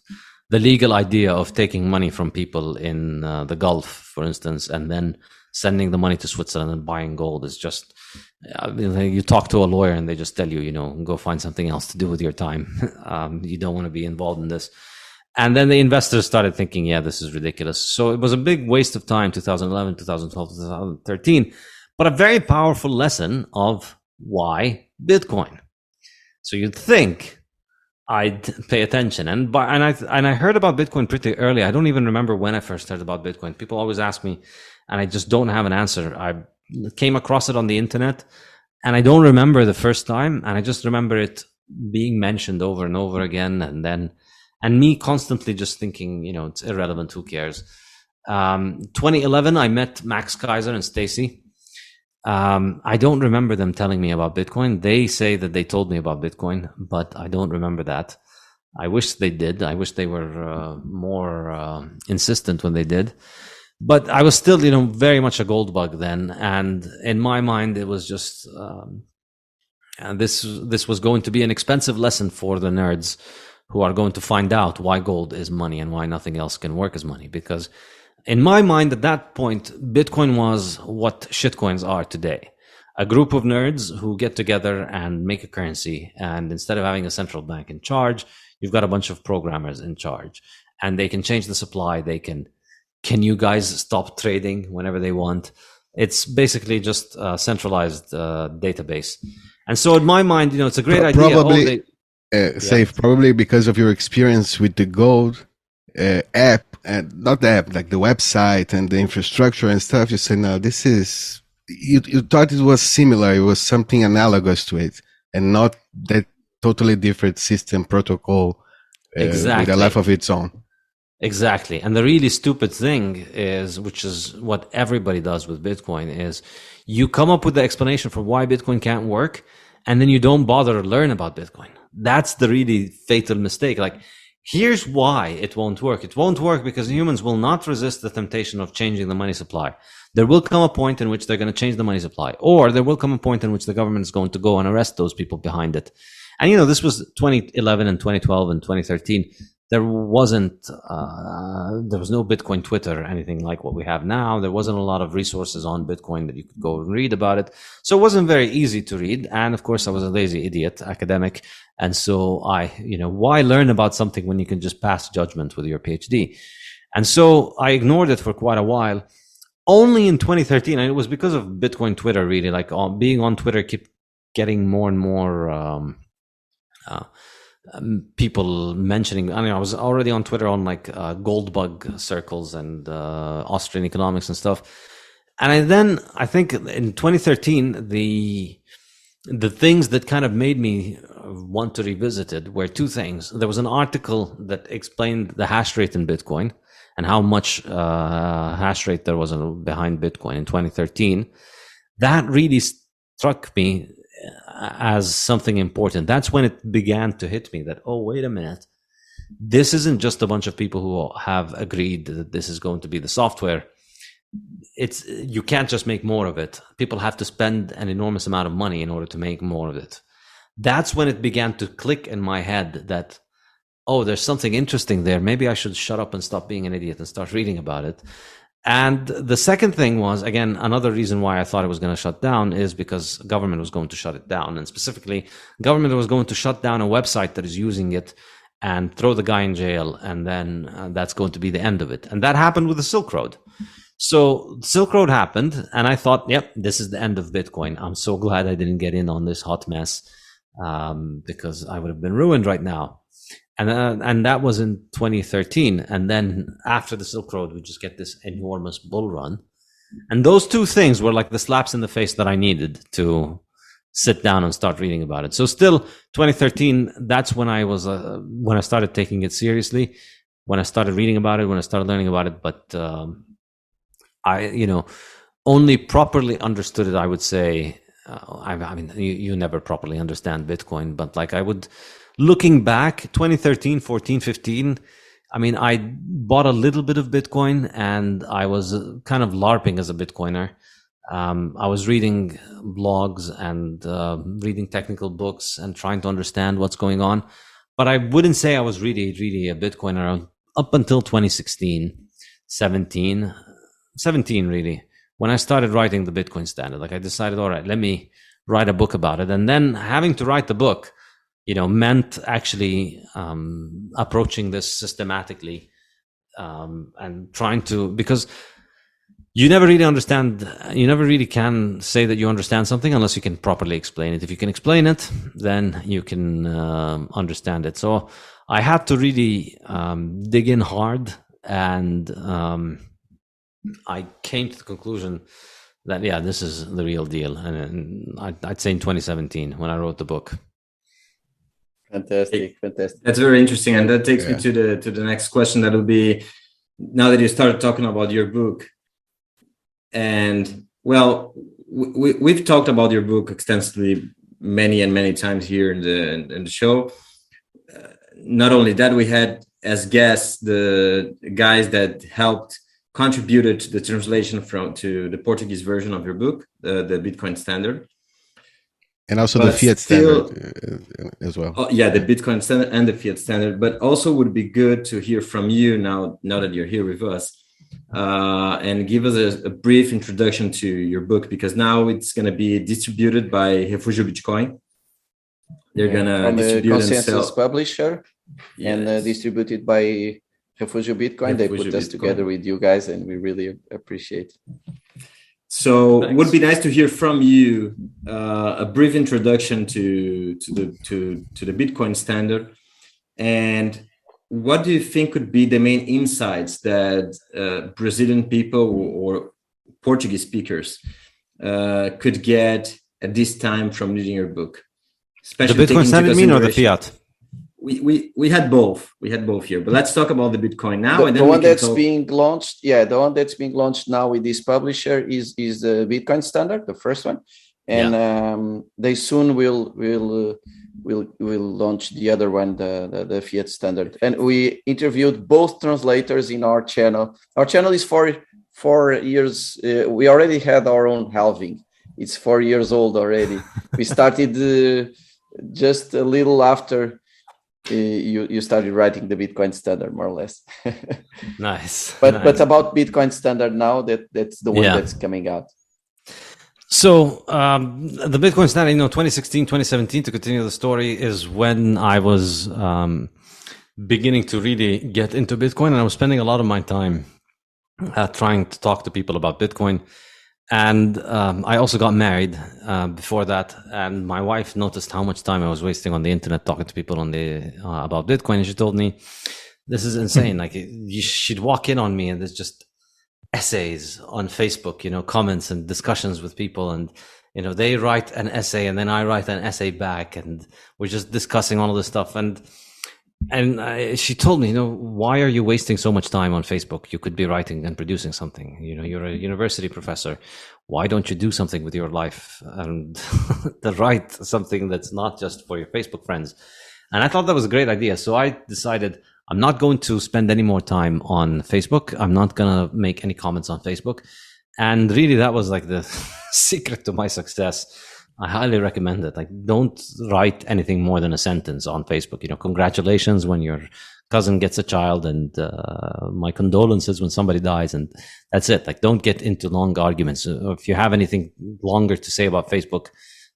S1: the legal idea of taking money from people in uh, the Gulf, for instance, and then sending the money to Switzerland and buying gold is just I mean, you talk to a lawyer and they just tell you, you know, go find something else to do with your time. um, you don't want to be involved in this. And then the investors started thinking, yeah, this is ridiculous. So it was a big waste of time, 2011, 2012, 2013, but a very powerful lesson of why Bitcoin. So you'd think I'd pay attention. And by, and I and I heard about Bitcoin pretty early. I don't even remember when I first heard about Bitcoin. People always ask me, and I just don't have an answer. I came across it on the internet and I don't remember the first time. And I just remember it being mentioned over and over again. And then, and me constantly just thinking, you know, it's irrelevant. Who cares? Um, 2011, I met Max Keiser and Stacy. Um, I don't remember them telling me about Bitcoin. They say that they told me about Bitcoin, but I don't remember that. I wish they did. I wish they were uh, more uh, insistent when they did but I was still, you know, very much a gold bug then, and in my mind, it was just um, this this was going to be an expensive lesson for the nerds who are going to find out why gold is money and why nothing else can work as money. Because in my mind, at that point, Bitcoin was what shitcoins are today. A group of nerds who get together and make a currency. And instead of having a central bank in charge, you've got a bunch of programmers in charge and they can change the supply. They can can you guys stop trading whenever they want? It's basically just a centralized uh, database. And so, in my mind, you know, it's a great Pro-
S5: idea. Probably, uh, safe, probably because of your experience with the Gold uh, app, and not the app, like the website and the infrastructure and stuff. You said, no, this is, you, you thought it was similar. It was something analogous to it and not that totally different system protocol uh, exactly. with a life of its own.
S1: Exactly. And the really stupid thing is, which is what everybody does with Bitcoin is you come up with the explanation for why Bitcoin can't work and then you don't bother to learn about Bitcoin. That's the really fatal mistake. Like, here's why it won't work. It won't work because humans will not resist the temptation of changing the money supply. There will come a point in which they're going to change the money supply, or there will come a point in which the government is going to go and arrest those people behind it. And you know, this was 2011 and 2012 and 2013 there wasn't uh, there was no bitcoin twitter or anything like what we have now. There wasn't a lot of resources on bitcoin that you could go and read about it. So it wasn't very easy to read. And of course i was a lazy idiot academic. And so i you know why learn about something when you can just pass judgment with your phd and so i ignored it for quite a while only in 2013, and it was because of Bitcoin Twitter, really. Like on, being on Twitter, kept getting more and more um, uh, um, people mentioning. I mean, I was already on Twitter on like uh, gold bug circles and uh, Austrian economics and stuff. And I, then I think in 2013, the the things that kind of made me want to revisit it were two things. There was an article that explained the hash rate in Bitcoin and how much uh, hash rate there was behind Bitcoin in 2013. That really struck me as something important. That's when it began to hit me that, oh, wait a minute. This isn't just a bunch of people who have agreed that this is going to be the software. It's you can't just make more of it. People have to spend an enormous amount of money in order to make more of it. That's when it began to click in my head that oh there's something interesting there. Maybe i should shut up and stop being an idiot and start reading about it and the second thing was again another reason why i thought it was going to shut down is because government was going to shut it down and specifically government was going to shut down a website that is using it and throw the guy in jail and then uh, that's going to be the end of it and that happened with the silk road so Silk Road happened, and I thought, yep, this is the end of Bitcoin. I'm so glad I didn't get in on this hot mess um, because I would have been ruined right now. And uh, and that was in 2013. And then after the Silk Road, we just get this enormous bull run. And those two things were like the slaps in the face that I needed to sit down and start reading about it. So still 2013, that's when I was, uh, when I started taking it seriously, when I started reading about it, when I started learning about it. But um, I, you know, only properly understood it, I would say. Uh, I, I, mean, you, you never properly understand Bitcoin, but like I would, looking back, 2013, 14, 15, I mean, I bought a little bit of Bitcoin and I was uh, kind of LARPing as a Bitcoiner. Um, I was reading blogs and uh, reading technical books and trying to understand what's going on. But I wouldn't say I was really, really a Bitcoiner up until 2016, 17. 17 really when i started writing the bitcoin standard like i decided all right let me write a book about it and then having to write the book you know meant actually um, approaching this systematically um, and trying to because you never really understand you never really can say that you understand something unless you can properly explain it. If you can explain it then you can uh, understand it. So i had to really um, dig in hard and um, I came to the conclusion that yeah, this is the real deal, and, and I'd, I'd, say in 2017 when I wrote the book.
S4: Fantastic, fantastic.
S2: That's very interesting, and that takes yeah. me to the to the next question. That will be now that you started talking about your book, and well, we, we've talked about your book extensively many and many times here in the in the show. Uh, not only that, we had as guests the guys that helped contributed to the translation from to the Portuguese version of your book, uh, the Bitcoin Standard,
S5: and also but the Fiat still, Standard uh, as well.
S2: Oh, yeah, the Bitcoin Standard and the Fiat Standard. But also would be good to hear from you now. Now that you're here with us. Uh, and give us a, a, brief introduction to your book because now it's going to be distributed by Refugio Bitcoin. They're yeah, going to distribute
S4: the consensus publisher yes. and uh, distributed by Refugio Bitcoin. Refugio they put Bitcoin. us together with you guys, and we really appreciate.
S2: So, Thanks. would be nice to hear from you uh, a brief introduction to to the to to the Bitcoin standard, and what do you think could be the main insights that uh, Brazilian people or Portuguese speakers uh, could get at this time from reading your book?
S1: Especially the Bitcoin standard mean or the fiat?
S2: We, we we had both we had both here but let's talk about the bitcoin now
S4: the,
S2: and
S4: the one that's
S2: talk...
S4: being launched yeah the one that's being launched now with this publisher is is the bitcoin standard the first one. And yeah. um, they soon will will uh, will will launch the other one the, the, the fiat standard. And we interviewed both translators in our channel. Our channel is for four years uh, we already had our own halving. It's four years old already. We started uh, just a little after you you started writing the bitcoin standard more or less
S1: nice
S4: but
S1: nice.
S4: but about bitcoin standard now that that's the one yeah. that's coming out
S1: so um, the bitcoin standard you know 2016 2017 to continue the story is when i was um, beginning to really get into bitcoin and i was spending a lot of my time uh, trying to talk to people about Bitcoin. And um, I also got married uh, before that, and my wife noticed how much time I was wasting on the internet talking to people on the uh, about Bitcoin, and she told me, "This is insane! like you, she'd walk in on me, and there's just essays on Facebook, you know, comments and discussions with people, and you know they write an essay, and then I write an essay back, and we're just discussing all of this stuff, and and uh, she told me, you know, why are you wasting so much time on Facebook? You could be writing and producing something. You know, you're a university professor. Why don't you do something with your life and write something that's not just for your Facebook friends? And I thought that was a great idea. So I decided I'm not going to spend any more time on Facebook. I'm not going to make any comments on Facebook. And really, that was like the secret to my success I highly recommend it. Like, don't write anything more than a sentence on Facebook. You know, congratulations when your cousin gets a child, and uh, my condolences when somebody dies, and that's it. Like, don't get into long arguments. Uh, if you have anything longer to say about Facebook,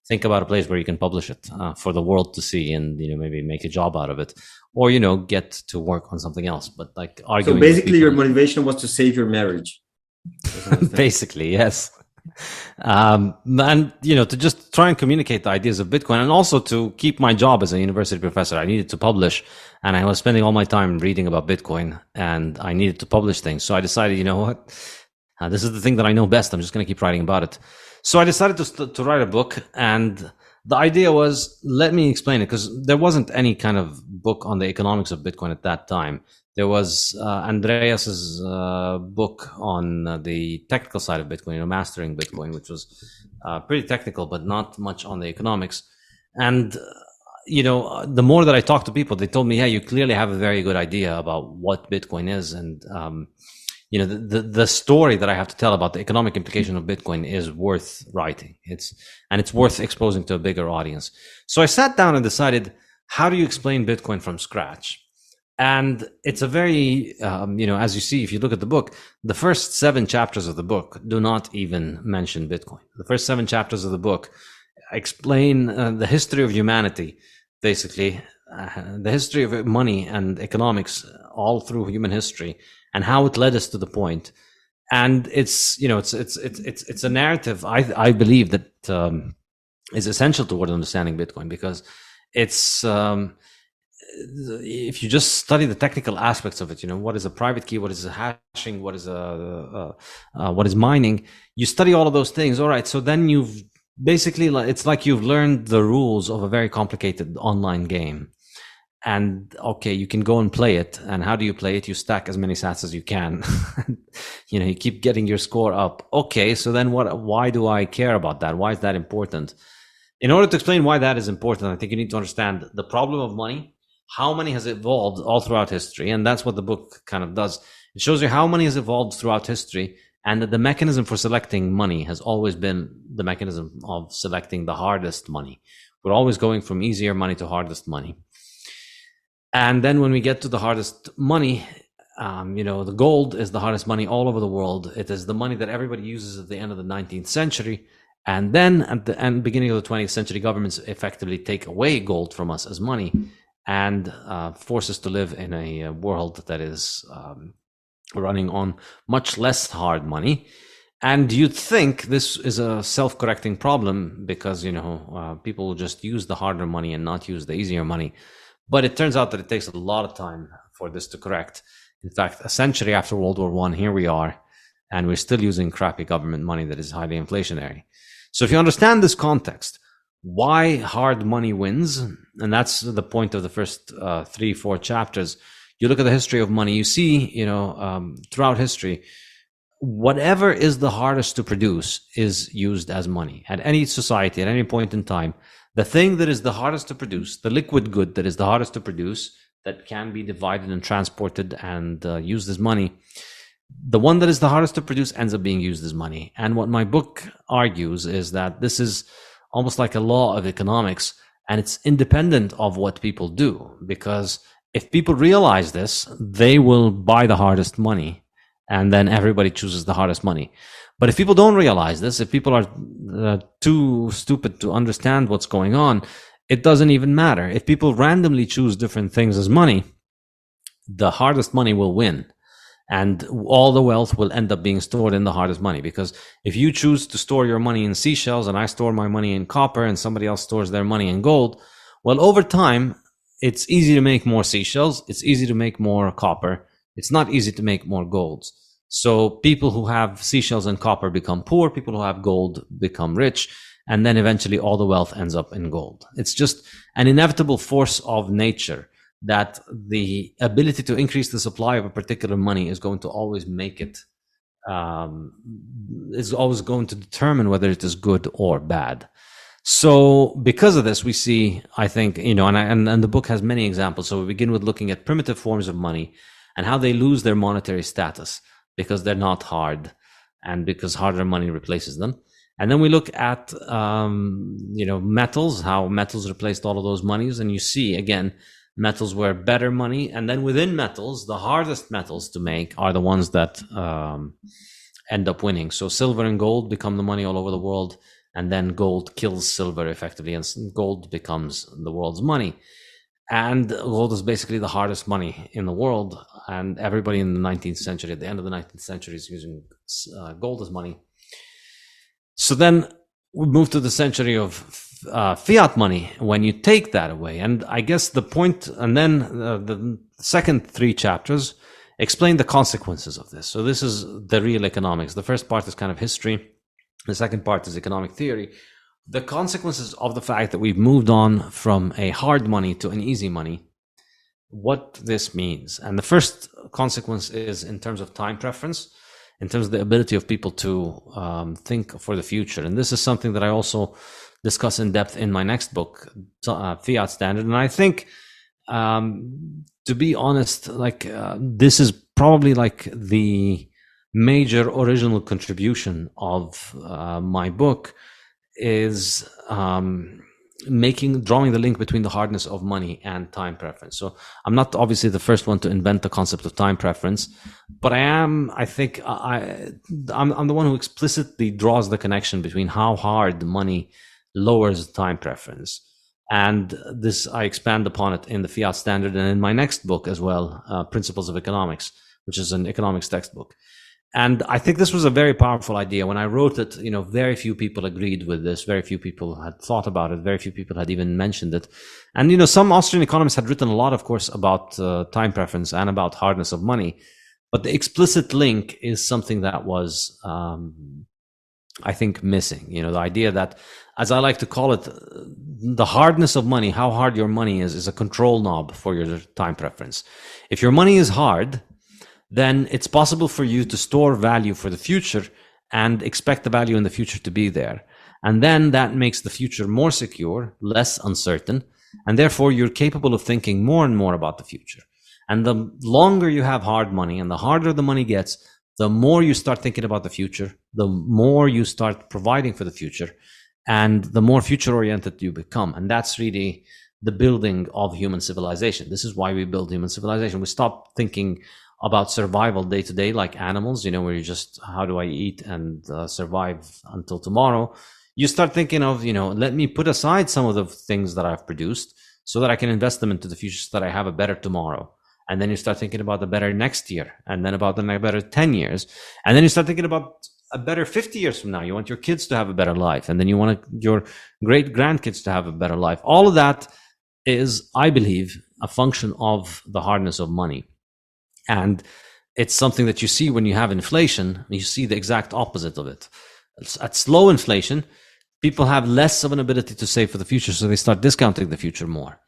S1: think about a place where you can publish it uh, for the world to see, and you know, maybe make a job out of it, or you know, get to work on something else. But like, arguing.
S2: So basically, your motivation was to save your marriage.
S1: basically, yes um, and you know to just try and communicate the ideas of bitcoin and also to keep my job as a university professor. I needed to publish and i was spending all my time reading about bitcoin and i needed to publish things. So i decided you know what? Uh, this is the thing that i know best. I'm just going to keep writing about it. So i decided to, to write a book and the idea was let me explain it because there wasn't any kind of book on the economics of bitcoin at that time there was uh, Andreas's uh, book on uh, the technical side of Bitcoin, you know, mastering Bitcoin, which was uh, pretty technical, but not much on the economics. And uh, you know, the more that I talked to people, they told me, "Hey, you clearly have a very good idea about what Bitcoin is." And um, you know, the, the, the story that I have to tell about the economic implication of Bitcoin is worth writing. It's and it's worth exposing to a bigger audience. So I sat down and decided, how do you explain Bitcoin from scratch? And it's a very um, you know as you see if you look at the book the first seven chapters of the book do not even mention bitcoin. The first seven chapters of the book explain uh, the history of humanity basically uh, the history of money and economics all through human history and how it led us to the point. And it's you know it's it's it's it's, it's a narrative i i believe that um, is essential toward understanding bitcoin because it's um, if you just study the technical aspects of it, you know what is a private key, what is a hashing, what is a uh, uh, what is mining. You study all of those things. All right, so then you've basically it's like you've learned the rules of a very complicated online game. And okay, you can go and play it. And how do you play it? You stack as many sats as you can. you know, you keep getting your score up. Okay, so then what? Why do I care about that? Why is that important? In order to explain why that is important, I think you need to understand the problem of money how money has evolved all throughout history. And that's what the book kind of does. It shows you how money has evolved throughout history and that the mechanism for selecting money has always been the mechanism of selecting the hardest money. We're always going from easier money to hardest money. And then when we get to the hardest money, um, you know, the gold is the hardest money all over the world. It is the money that everybody uses at the end of the 19th century. And then at the end, beginning of the 20th century, governments effectively take away gold from us as money and uh, force us to live in a, a world that is um, running on much less hard money. And you'd think this is a self-correcting problem because you know uh, people will just use the harder money and not use the easier money. But it turns out that it takes a lot of time for this to correct. In fact, a century after World War One, here we are, and we're still using crappy government money that is highly inflationary. So if you understand this context, why hard money wins, and that's the point of the first uh, three, four chapters. You look at the history of money, you see, you know, um, throughout history, whatever is the hardest to produce is used as money at any society, at any point in time. The thing that is the hardest to produce, the liquid good that is the hardest to produce, that can be divided and transported and uh, used as money, the one that is the hardest to produce ends up being used as money. And what my book argues is that this is almost like a law of economics and it's independent of what people do because if people realize this they will buy the hardest money and then everybody chooses the hardest money. But if people don't realize this if people are uh, too stupid to understand what's going on it doesn't even matter. If people randomly choose different things as money the hardest money will win and all the wealth will end up being stored in the hardest money. Because if you choose to store your money in seashells and i store my money in copper and somebody else stores their money in gold well over time it's easy to make more seashells. It's easy to make more copper. It's not easy to make more golds. So people who have seashells and copper become poor. People who have gold become rich. And then eventually all the wealth ends up in gold. It's just an inevitable force of nature that the ability to increase the supply of a particular money is going to always make it um, is always going to determine whether it is good or bad. So because of this, we see, I think, you know, and, I, and, and the book has many examples. So we begin with looking at primitive forms of money and how they lose their monetary status because they're not hard and because harder money replaces them. And then we look at, um, you know, metals, how metals replaced all of those monies. And you see again, metals were better money. And then within metals the hardest metals to make are the ones that um, end up winning. So silver and gold become the money all over the world and then gold kills silver effectively and gold becomes the world's money. And gold is basically the hardest money in the world and everybody in the 19th century at the end of the 19th century is using uh, gold as money. So then we move to the century of uh, fiat money when you take that away. And I guess the point, and then uh, the second three chapters explain the consequences of this. So this is the real economics. The first part is kind of history. The second part is economic theory. The consequences of the fact that we've moved on from a hard money to an easy money, what this means. And the first consequence is in terms of time preference, in terms of the ability of people to um, think for the future. And this is something that I also discuss in depth in my next book, uh, Fiat Standard. And I think, um, to be honest, like uh, this is probably like the major original contribution of uh, my book is um, making drawing the link between the hardness of money and time preference. So I'm not obviously the first one to invent the concept of time preference, but I am. I think I I'm, I'm the one who explicitly draws the connection between how hard money lowers time preference. And this, I expand upon it in the fiat standard and in my next book as well, uh, Principles of Economics, which is an economics textbook. And I think this was a very powerful idea. When I wrote it, you know, very few people agreed with this. Very few people had thought about it. Very few people had even mentioned it. And, you know, some Austrian economists had written a lot, of course, about uh, time preference and about hardness of money. But the explicit link is something that was, um, I think, missing. You know, the idea that as I like to call it, the hardness of money, how hard your money is, is a control knob for your time preference. If your money is hard, then it's possible for you to store value for the future and expect the value in the future to be there. And then that makes the future more secure, less uncertain, and therefore you're capable of thinking more and more about the future. And the longer you have hard money and the harder the money gets, the more you start thinking about the future, the more you start providing for the future and the more future oriented you become. And that's really the building of human civilization. This is why we build human civilization. We stop thinking about survival day to day like animals, you know, where you just, how do I eat and uh, survive until tomorrow? You start thinking of, you know, let me put aside some of the things that I've produced so that I can invest them into the future so that I have a better tomorrow. And then you start thinking about the better next year and then about the better 10 years. And then you start thinking about a better 50 years from now. You want your kids to have a better life. And then you want your great grandkids to have a better life. All of that is, I believe, a function of the hardness of money. And it's something that you see when you have inflation. You see the exact opposite of it. At slow inflation, people have less of an ability to save for the future. So they start discounting the future more.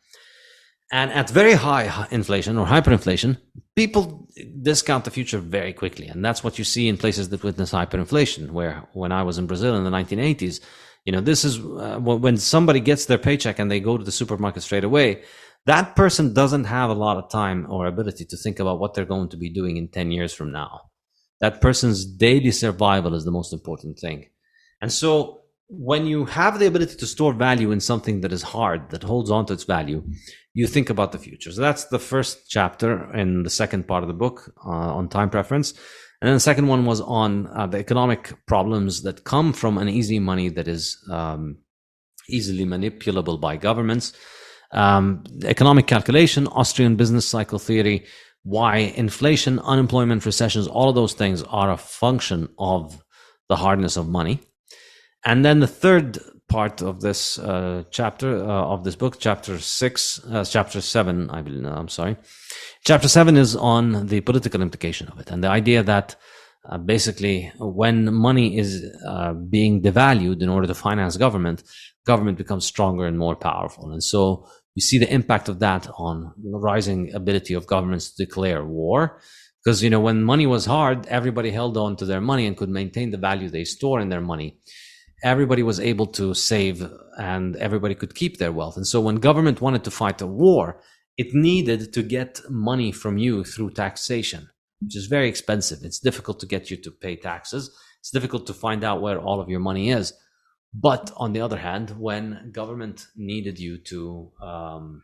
S1: And at very high inflation or hyperinflation, people discount the future very quickly. And that's what you see in places that witness hyperinflation, where when I was in Brazil in the 1980s, you know, this is uh, when somebody gets their paycheck and they go to the supermarket straight away, that person doesn't have a lot of time or ability to think about what they're going to be doing in 10 years from now. That person's daily survival is the most important thing. And so when you have the ability to store value in something that is hard, that holds on to its value, you think about the future. So that's the first chapter in the second part of the book uh, on time preference. And then the second one was on uh, the economic problems that come from an easy money that is um, easily manipulable by governments. Um, economic calculation, Austrian business cycle theory, why inflation, unemployment, recessions, all of those things are a function of the hardness of money. And then the third part of this uh, chapter uh, of this book, chapter six, uh, chapter seven, I believe. No, I'm sorry. Chapter seven is on the political implication of it and the idea that uh, basically when money is uh, being devalued in order to finance government, government becomes stronger and more powerful. And so you see the impact of that on the rising ability of governments to declare war. Because, you know, when money was hard, everybody held on to their money and could maintain the value they store in their money. Everybody was able to save and everybody could keep their wealth. And so when government wanted to fight a war, it needed to get money from you through taxation, which is very expensive. It's difficult to get you to pay taxes. It's difficult to find out where all of your money is. But on the other hand, when government needed you to, um,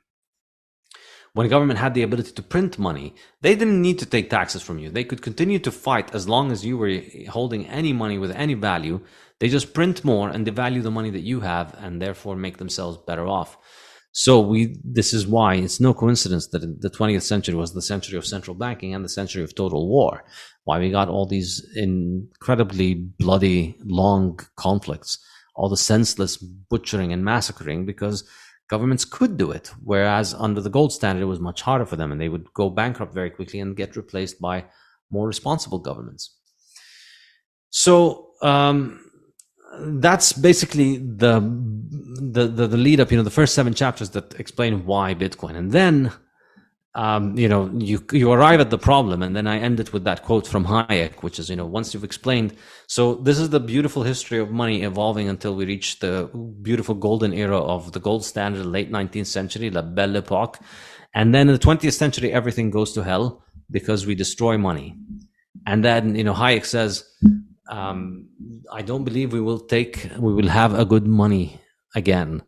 S1: when government had the ability to print money, they didn't need to take taxes from you. They could continue to fight as long as you were holding any money with any value. They just print more and devalue the money that you have and therefore make themselves better off. So we, this is why it's no coincidence that the 20th century was the century of central banking and the century of total war. Why we got all these incredibly bloody, long conflicts all the senseless butchering and massacring because governments could do it. Whereas under the gold standard, it was much harder for them and they would go bankrupt very quickly and get replaced by more responsible governments. So, um, that's basically the, the, the the lead up. You know, the first seven chapters that explain why Bitcoin, and then um, you know, you you arrive at the problem, and then I end it with that quote from Hayek, which is, you know, once you've explained. So this is the beautiful history of money evolving until we reach the beautiful golden era of the gold standard, late 19th century, la belle époque, and then in the 20th century, everything goes to hell because we destroy money, and then you know, Hayek says, um, I don't believe we will take, we will have a good money again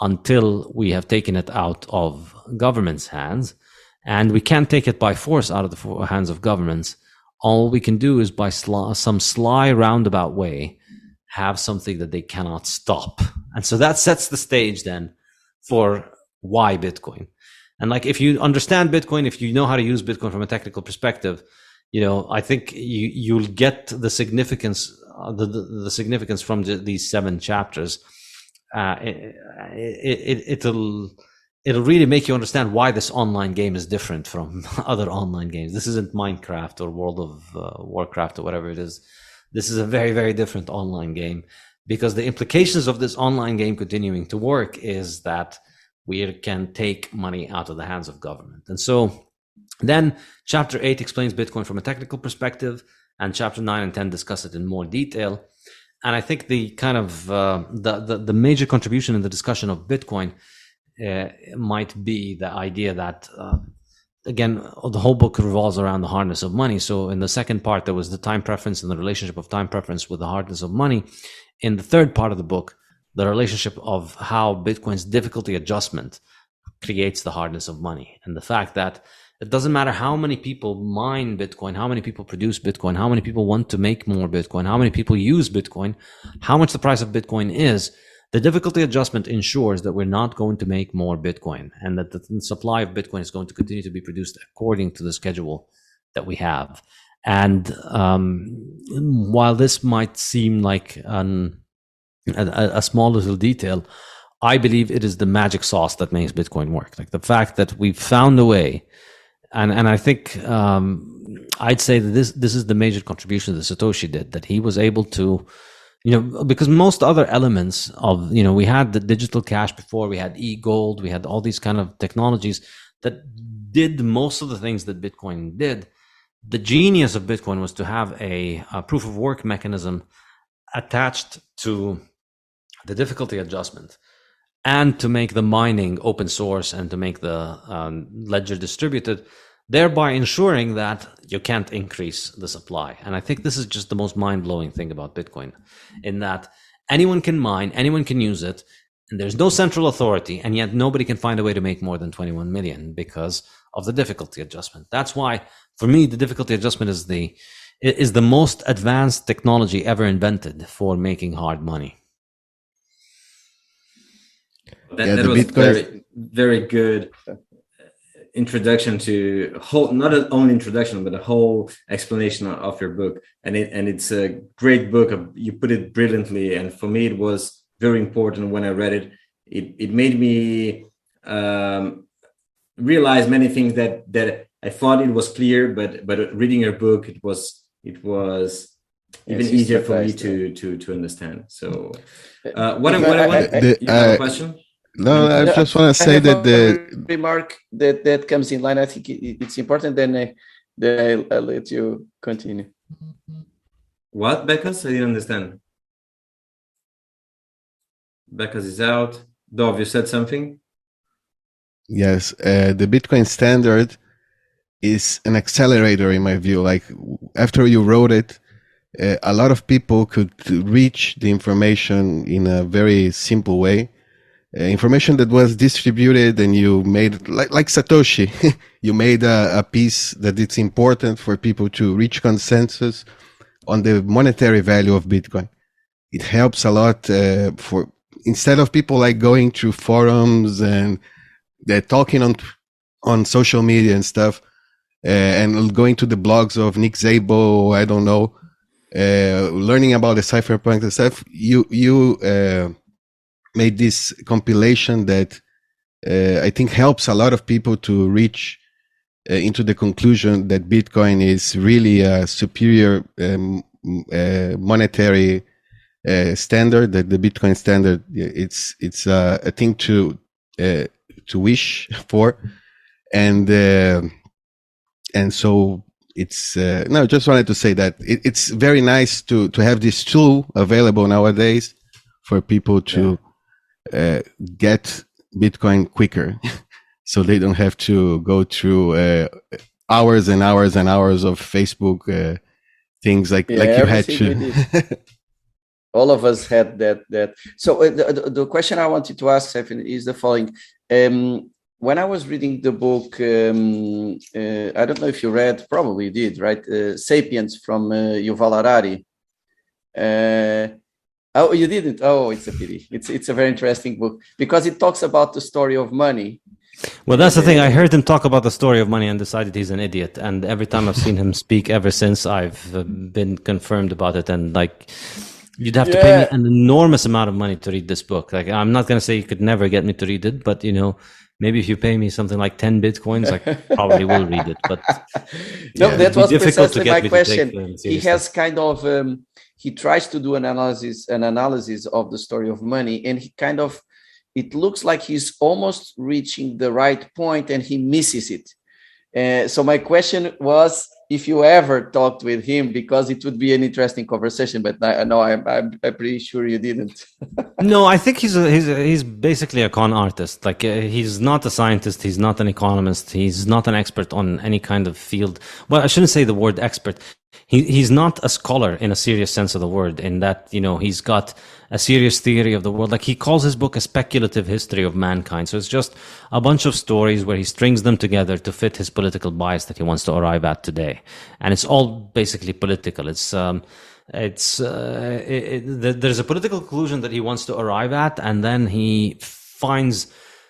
S1: until we have taken it out of government's hands and we can't take it by force out of the hands of governments. All we can do is by sly, some sly roundabout way have something that they cannot stop. And so that sets the stage then for why Bitcoin. And like if you understand Bitcoin, if you know how to use Bitcoin from a technical perspective, you know, I think you you'll get the significance uh, the, the, the significance from the, these seven chapters. Uh, it, it, it, it'll it'll really make you understand why this online game is different from other online games. This isn't Minecraft or World of uh, Warcraft or whatever it is. This is a very, very different online game because the implications of this online game continuing to work is that we can take money out of the hands of government. And so then chapter eight explains Bitcoin from a technical perspective and chapter nine and 10 discuss it in more detail. And I think the kind of, uh, the, the, the major contribution in the discussion of Bitcoin uh, might be the idea that uh, again the whole book revolves around the hardness of money. So in the second part there was the time preference and the relationship of time preference with the hardness of money. In the third part of the book the relationship of how bitcoin's difficulty adjustment creates the hardness of money. And the fact that it doesn't matter how many people mine bitcoin how many people produce bitcoin how many people want to make more bitcoin how many people use bitcoin how much the price of bitcoin is the difficulty adjustment ensures that we're not going to make more Bitcoin and that the supply of Bitcoin is going to continue to be produced according to the schedule that we have. And um, while this might seem like an, a, a small little detail, I believe it is the magic sauce that makes Bitcoin work. Like the fact that we've found a way, and and I think um, I'd say that this this is the major contribution that Satoshi did. That he was able to you know because most other elements of you know we had the digital cash before we had e-gold we had all these kind of technologies that did most of the things that bitcoin did. The genius of bitcoin was to have a, a proof of work mechanism attached to the difficulty adjustment and to make the mining open source and to make the um, ledger distributed thereby ensuring that you can't increase the supply. And I think this is just the most mind blowing thing about Bitcoin, in that anyone can mine, anyone can use it, and there's no central authority, and yet nobody can find a way to make more than 21 million because of the difficulty adjustment. That's why, for me, the difficulty adjustment is the is the most advanced technology ever invented for making hard money.
S2: That, yeah, that was Bitcoin... very, very good introduction to whole not an only introduction but a whole explanation of your book. And it and it's a great book. You put it brilliantly. And for me it was very important when i read it. It, it made me um, realize many things that that i thought it was clear but but reading your book it was it was even easier for me to to to understand. So uh, what, I, what I, want, the, you have a question
S5: no, I just want to say that the
S4: remark that that comes in line. I think it's important. Then, uh, then I'll, I'll, let you continue.
S2: What, Becas? I didn't understand. Becas is out. Dov, you said something.
S5: Yes, uh, the Bitcoin standard is an accelerator in my view. Like after you wrote it, uh, a lot of people could reach the information in a very simple way uh, information that was distributed and you made like, like Satoshi, you made a, a, piece that it's important for people to reach consensus on the monetary value of Bitcoin. It helps a lot uh, for instead of people like going through forums and they're talking on on social media and stuff, uh, and going to the blogs of Nick Szabo, I don't know, uh, learning about the cypherpunk and stuff. You you uh, made this compilation that uh, I think helps a lot of people to reach uh, into the conclusion that Bitcoin is really a superior um, uh, monetary uh, standard. That the Bitcoin standard it's it's uh, a thing to uh, to wish for, and and so it's uh, no. Just wanted to say that it, it's very nice to to have this tool available nowadays for people to uh, get Bitcoin quicker, so they don't have to go through uh, hours and hours and hours of Facebook uh, things like yeah, like you had to.
S4: All of us had that. That so uh, the, the question I wanted to ask Stefan is the following. Um, when I was reading the book, um, uh, I don't know if you read, probably did, right? Uh, *Sapiens* from uh, Yuval Harari. Oh, you didn't? Oh, it's a pity. It's it's a very interesting book because it talks about the story of money.
S1: Well, that's the thing. I heard him talk about the story of money and decided he's an idiot. And every time I've seen him speak ever since, I've uh, been confirmed about it. And like, you'd have to pay me an enormous amount of money to read this book. Like, I'm not going to say you could never get me to read it, but you know, maybe if you pay me something like 10 bitcoins, I probably will read it. But
S4: no, yeah, that was precisely my question. He has kind of, um, he tries to do an analysis an analysis of the story of money and he kind of it looks like he's almost reaching the right point and he misses it. Uh, so my question was if you ever talked with him because it would be an interesting conversation but i know i'm, I'm, I'm pretty sure you didn't.
S1: No i think he's a, he's a, he's basically a con artist. Like uh, he's not a scientist he's not an economist he's not an expert on any kind of field. Well i shouldn't say the word expert. He he's not a scholar in a serious sense of the word in that you know he's got a serious theory of the world. Like he calls his book a speculative history of mankind. So it's just a bunch of stories where he strings them together to fit his political bias that he wants to arrive at today. And it's all basically political. It's um it's uh, it, it, there's a political conclusion that he wants to arrive at and then he finds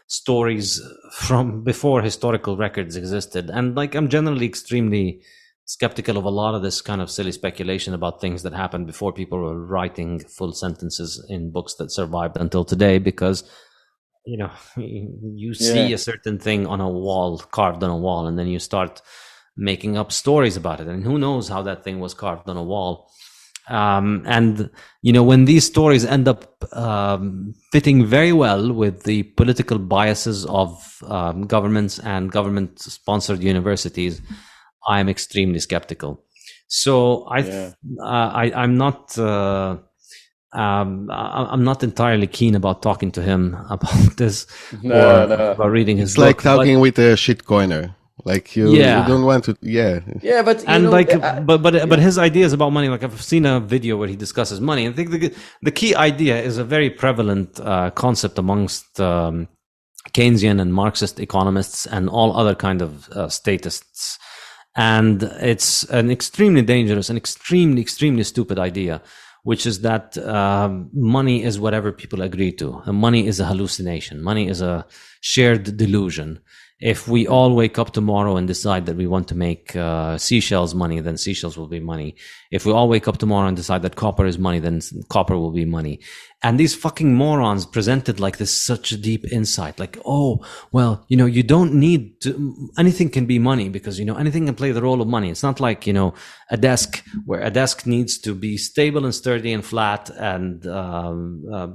S1: stories from before historical records existed. And like i'm generally extremely skeptical of a lot of this kind of silly speculation about things that happened before people were writing full sentences in books that survived until today because you know you see yeah. a certain thing on a wall carved on a wall and then you start making up stories about it and who knows how that thing was carved on a wall um, and you know when these stories end up um, fitting very well with the political biases of um, governments and government sponsored universities I'm extremely skeptical. So I, yeah. uh, I, I'm not, uh, um, I'm not entirely keen about talking to him about this no, or no. about reading his.
S5: It's book, like talking but, with a shitcoiner. Like you, yeah. you don't want to, yeah,
S4: yeah, but
S1: and
S4: know,
S1: like, I, but but yeah. but his ideas about money, like I've seen a video where he discusses money. I think the the key idea is a very prevalent uh, concept amongst um, Keynesian and Marxist economists and all other kind of uh, statists and it's an extremely dangerous and extremely, extremely stupid idea, which is that um, money is whatever people agree to. And money is a hallucination. Money is a shared delusion. If we all wake up tomorrow and decide that we want to make uh, seashells money, then seashells will be money. If we all wake up tomorrow and decide that copper is money, then copper will be money. And these fucking morons presented like this such a deep insight, like, oh, well, you know, you don't need to, anything can be money because, you know, anything can play the role of money. It's not like, you know, a desk where a desk needs to be stable and sturdy and flat and, um, uh,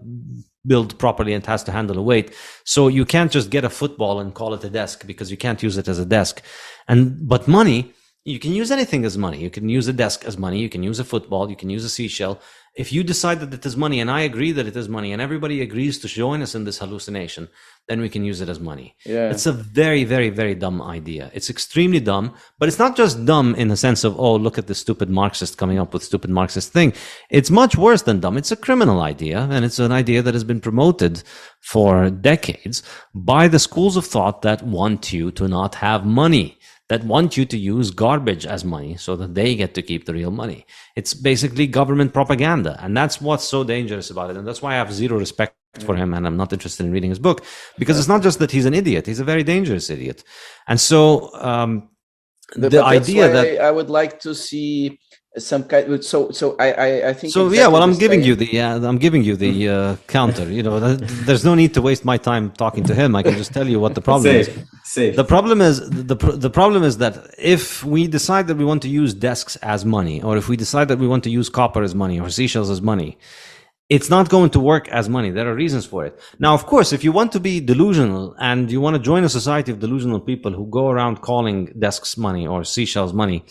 S1: built properly and has to handle a weight. So you can't just get a football and call it a desk because you can't use it as a desk. And, but money, you can use anything as money. You can use a desk as money. You can use a football. You can use a seashell. If you decide that it is money and I agree that it is money and everybody agrees to join us in this hallucination, then we can use it as money.
S4: Yeah.
S1: It's a very, very, very dumb idea. It's extremely dumb, but it's not just dumb in the sense of, oh, look at this stupid Marxist coming up with stupid Marxist thing. It's much worse than dumb. It's a criminal idea, and it's an idea that has been promoted for decades by the schools of thought that want you to not have money that want you to use garbage as money so that they get to keep the real money. It's basically government propaganda. And that's what's so dangerous about it. And that's why I have zero respect for him and I'm not interested in reading his book because it's not just that he's an idiot, he's a very dangerous idiot. And so, um, the, idea that
S4: I, I would like to see some kind so so i i, I think
S1: so
S4: exactly
S1: yeah well i'm giving you the uh, i'm giving you the uh, counter you know th- there's no need to waste my time talking to him i can just tell you what the problem is
S2: Saif, Saif.
S1: the problem is the the problem is that if we decide that we want to use desks as money or if we decide that we want to use copper as money or seashells as money it's not going to work as money. There are reasons for it. Now, of course, if you want to be delusional and you want to join a society of delusional people who go around calling desks money or seashells money,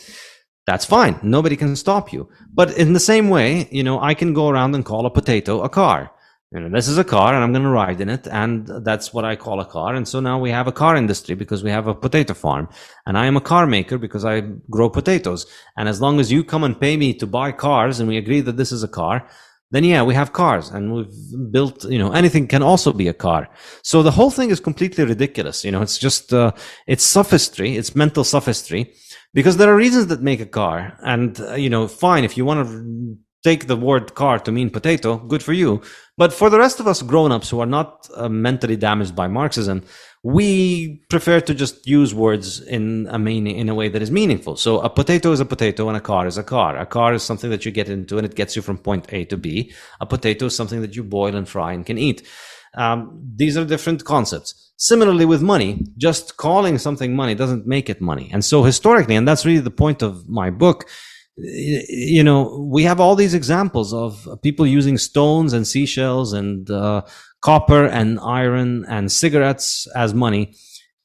S1: that's fine. Nobody can stop you. But in the same way, you know, I can go around and call a potato a car. You know, this is a car and I'm going to ride in it. And that's what I call a car. And so now we have a car industry because we have a potato farm and I am a car maker because I grow potatoes. And as long as you come and pay me to buy cars and we agree that this is a car, then yeah, we have cars and we've built, you know, anything can also be a car. So the whole thing is completely ridiculous. You know, it's just, uh, it's sophistry. It's mental sophistry because there are reasons that make a car. And, uh, you know, fine, if you want to take the word car to mean potato, good for you. But for the rest of us grown-ups who are not uh, mentally damaged by Marxism, we prefer to just use words in a meaning in a way that is meaningful. So a potato is a potato and a car is a car. A car is something that you get into and it gets you from point A to B. A potato is something that you boil and fry and can eat. Um, these are different concepts. Similarly with money, just calling something money doesn't make it money. And so historically, and that's really the point of my book, you know, we have all these examples of people using stones and seashells and uh, copper and iron and cigarettes as money.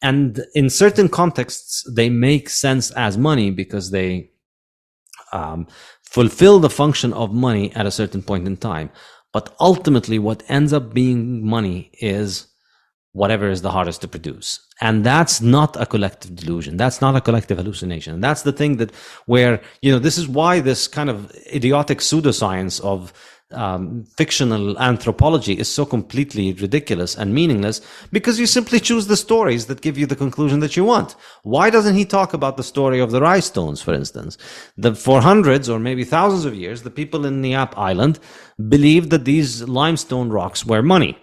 S1: And in certain contexts, they make sense as money because they um, fulfill the function of money at a certain point in time. But ultimately, what ends up being money is whatever is the hardest to produce. And that's not a collective delusion. That's not a collective hallucination. And that's the thing that where, you know, this is why this kind of idiotic pseudoscience of um, fictional anthropology is so completely ridiculous and meaningless because you simply choose the stories that give you the conclusion that you want. Why doesn't he talk about the story of the Rai stones, for instance? The, for hundreds or maybe thousands of years, the people in Yap Island believed that these limestone rocks were money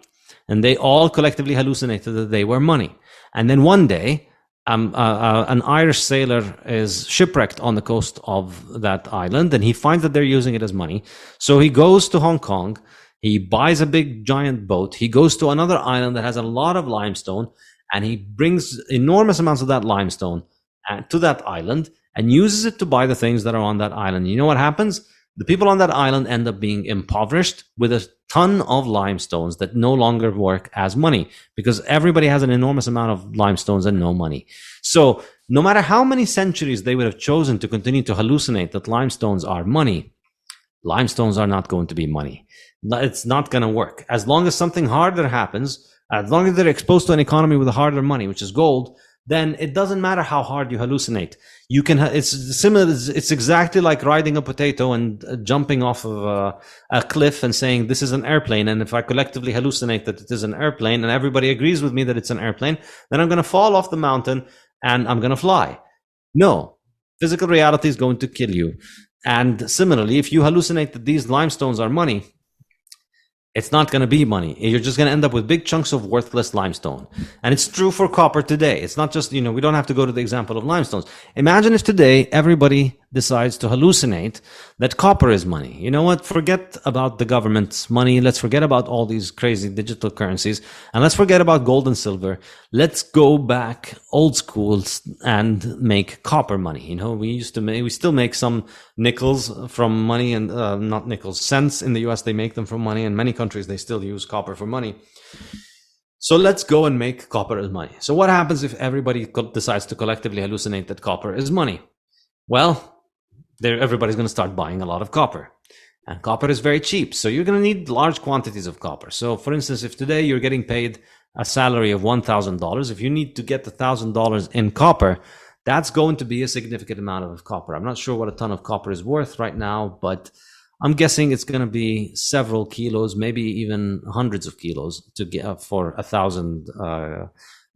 S1: and they all collectively hallucinated that they were money. And then one day, um, uh, uh, an Irish sailor is shipwrecked on the coast of that island, and he finds that they're using it as money. So he goes to Hong Kong. He buys a big giant boat. He goes to another island that has a lot of limestone, and he brings enormous amounts of that limestone uh, to that island and uses it to buy the things that are on that island. You know what happens? The people on that island end up being impoverished with a ton of limestones that no longer work as money because everybody has an enormous amount of limestones and no money. So no matter how many centuries they would have chosen to continue to hallucinate that limestones are money, limestones are not going to be money. It's not going to work. As long as something harder happens, as long as they're exposed to an economy with a harder money, which is gold, then it doesn't matter how hard you hallucinate. You can, it's similar, it's exactly like riding a potato and uh, jumping off of a, a, cliff and saying, this is an airplane. And if I collectively hallucinate that it is an airplane and everybody agrees with me that it's an airplane, then I'm going to fall off the mountain and I'm going to fly. No, physical reality is going to kill you. And similarly, if you hallucinate that these limestones are money, It's not going to be money. You're just going to end up with big chunks of worthless limestone. And it's true for copper today. It's not just, you know, we don't have to go to the example of limestones. Imagine if today everybody decides to hallucinate that copper is money. You know what? Forget about the government's money. Let's forget about all these crazy digital currencies and let's forget about gold and silver. Let's go back old schools and make copper money. You know, we used to make, we still make some nickels from money and uh, not nickels, cents in the US. They make them from money and many countries they still use copper for money. So let's go and make copper as money. So what happens if everybody decides to collectively hallucinate that copper is money? Well, everybody's going to start buying a lot of copper. And copper is very cheap. So you're going to need large quantities of copper. So for instance, if today you're getting paid a salary of $1,000, if you need to get the $1,000 in copper, that's going to be a significant amount of copper. I'm not sure what a ton of copper is worth right now, but I'm guessing it's going to be several kilos, maybe even hundreds of kilos to get for a thousand uh,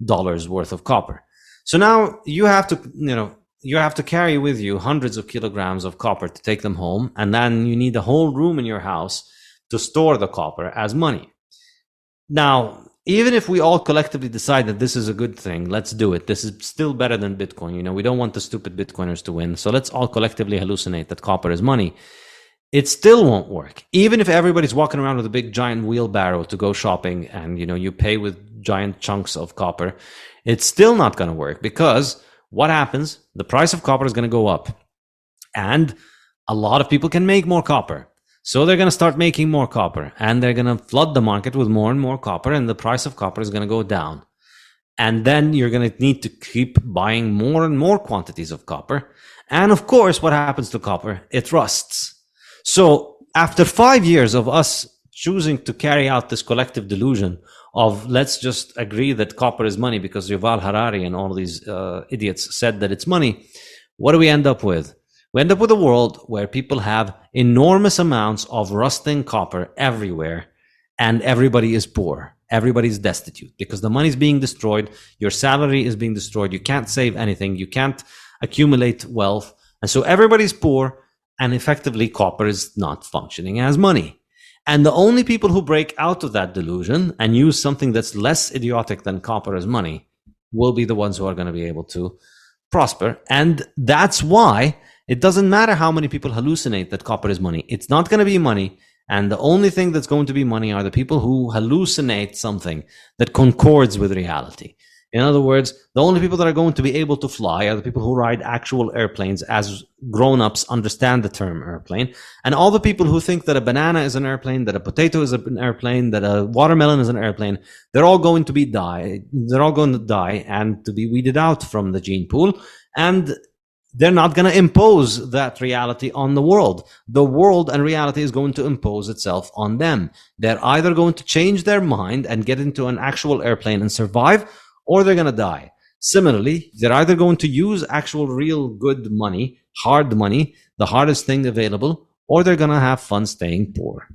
S1: dollars worth of copper. So now you have to, you know, you have to carry with you hundreds of kilograms of copper to take them home, and then you need a whole room in your house to store the copper as money. Now, even if we all collectively decide that this is a good thing, let's do it. This is still better than Bitcoin. You know, we don't want the stupid Bitcoiners to win. So let's all collectively hallucinate that copper is money. It still won't work. Even if everybody's walking around with a big giant wheelbarrow to go shopping and, you know, you pay with giant chunks of copper, it's still not going to work because what happens? The price of copper is going to go up. And a lot of people can make more copper. So they're going to start making more copper and they're going to flood the market with more and more copper and the price of copper is going to go down. And then you're going to need to keep buying more and more quantities of copper. And of course, what happens to copper? It rusts. So after five years of us choosing to carry out this collective delusion of let's just agree that copper is money because Yuval Harari and all these uh, idiots said that it's money. What do we end up with? We end up with a world where people have enormous amounts of rusting copper everywhere and everybody is poor. Everybody's destitute because the money is being destroyed. Your salary is being destroyed. You can't save anything. You can't accumulate wealth. And so everybody's poor and effectively copper is not functioning as money. And the only people who break out of that delusion and use something that's less idiotic than copper as money will be the ones who are going to be able to prosper. And that's why it doesn't matter how many people hallucinate that copper is money. It's not going to be money. And the only thing that's going to be money are the people who hallucinate something that concords with reality. In other words, the only people that are going to be able to fly are the people who ride actual airplanes as grown-ups understand the term airplane. And all the people who think that a banana is an airplane, that a potato is an airplane, that a watermelon is an airplane, they're all going to be die. They're all going to die and to be weeded out from the gene pool. And they're not going to impose that reality on the world. The world and reality is going to impose itself on them. They're either going to change their mind and get into an actual airplane and survive, or they're going to die. Similarly, they're either going to use actual real good money, hard money, the hardest thing available, or they're going to have fun staying poor.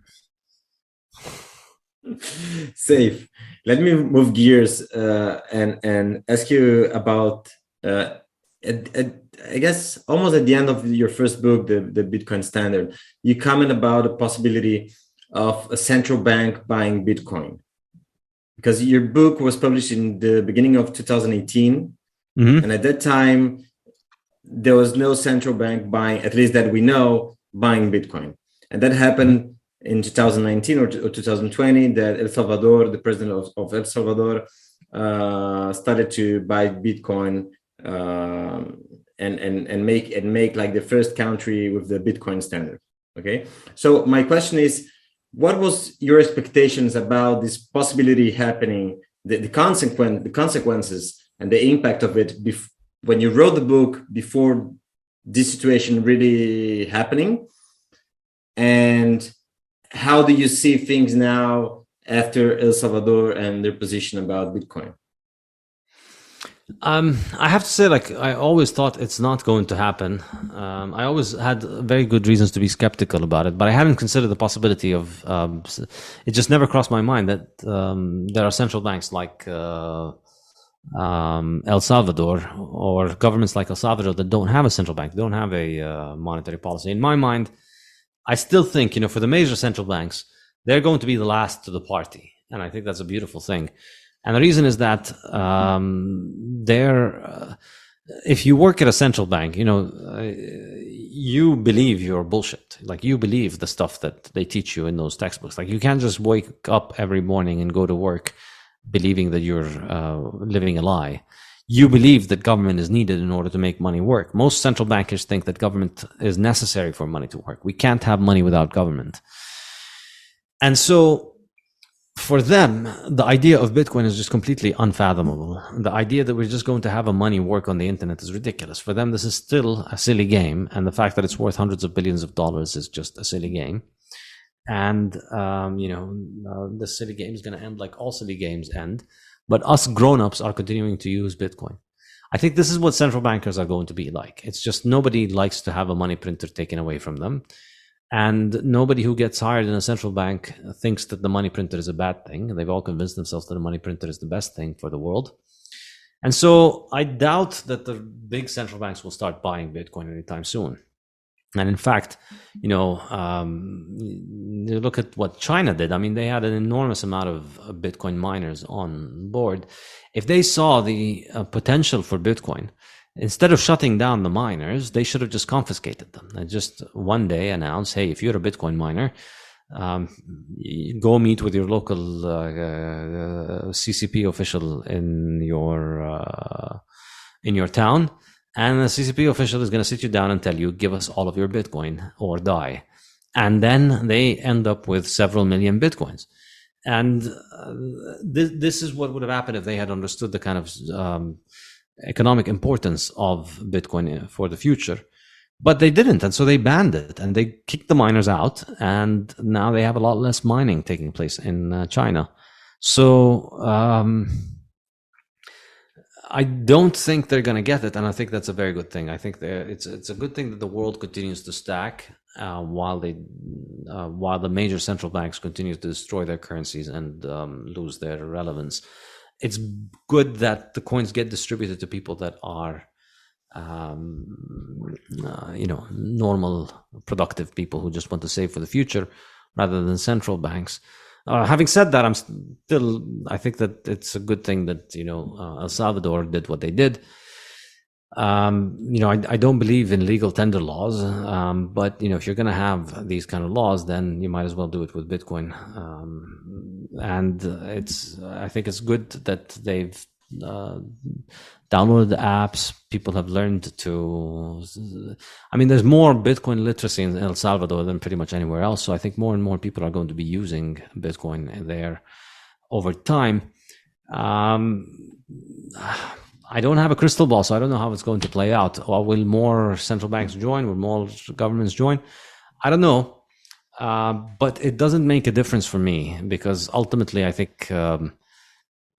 S2: Saif. Let me move gears uh, and and ask you about. Uh, at, at, I guess almost at the end of your first book, the, the Bitcoin Standard, you comment about the possibility of a central bank buying Bitcoin because your book was published in the beginning of 2018 mm-hmm. and at that time there was no central bank buying at least that we know buying bitcoin. And that happened in 2019 or, 2020 that el salvador the president of, of el salvador uh, started to buy bitcoin um, and and and make and make like the first country with the bitcoin standard. Okay? So my question is what was your expectations about this possibility happening the, the consequent the consequences and the impact of it when you wrote the book before this situation really happening? And how do you see things now after el salvador and their position about bitcoin
S1: um, I have to say, like, I always thought it's not going to happen. Um, I always had very good reasons to be skeptical about it, but I hadn't considered the possibility of. Um, it just never crossed my mind that um, there are central banks like uh, um, El Salvador or governments like El Salvador that don't have a central bank, don't have a uh, monetary policy. In my mind, I still think, you know, for the major central banks, they're going to be the last to the party. And I think that's a beautiful thing. And the reason is that um, they're, uh, if you work at a central bank, you know, uh, you believe your bullshit. Like you believe the stuff that they teach you in those textbooks. Like you can't just wake up every morning and go to work believing that you're uh, living a lie. You believe that government is needed in order to make money work. Most central bankers think that government is necessary for money to work. We can't have money without government. And so for them, the idea of Bitcoin is just completely unfathomable. The idea that we're just going to have a money work on the internet is ridiculous. For them, this is still a silly game. And the fact that it's worth hundreds of billions of dollars is just a silly game. And, um, you know, uh, this silly game is going to end like all silly games end. But us grown-ups are continuing to use Bitcoin. I think this is what central bankers are going to be like. It's just nobody likes to have a money printer taken away from them. And nobody who gets hired in a central bank thinks that the money printer is a bad thing. They've all convinced themselves that the money printer is the best thing for the world. And so I doubt that the big central banks will start buying Bitcoin anytime soon. And in fact, you know, um, you look at what China did. I mean, they had an enormous amount of Bitcoin miners on board. If they saw the uh, potential for Bitcoin, instead of shutting down the miners, they should have just confiscated them and just one day announce, hey, if you're a Bitcoin miner, um, go meet with your local uh, uh, CCP official in your uh, in your town, and the CCP official is going to sit you down and tell you, give us all of your Bitcoin or die, and then they end up with several million Bitcoins. And uh, this, this is what would have happened if they had understood the kind of um, economic importance of Bitcoin for the future. But they didn't, and so they banned it and they kicked the miners out, and now they have a lot less mining taking place in uh, China. So um, I don't think they're going to get it, and I think that's a very good thing. I think it's it's a good thing that the world continues to stack uh, while they uh, while the major central banks continue to destroy their currencies and um, lose their relevance it's good that the coins get distributed to people that are um, uh, you know normal productive people who just want to save for the future rather than central banks. Uh, having said that i'm still i think that it's a good thing that you know uh, el salvador did what they did um, you know, I, I, don't believe in legal tender laws, um, but you know, if you're going to have these kind of laws, then you might as well do it with Bitcoin. Um, and it's, I think it's good that they've uh, downloaded the apps. People have learned to. I mean, there's more Bitcoin literacy in El Salvador than pretty much anywhere else. So I think more and more people are going to be using Bitcoin there over time. Um, I don't have a crystal ball, so I don't know how it's going to play out. Or will more central banks join? Will more governments join? I don't know. Uh, but it doesn't make a difference for me because ultimately, I think um,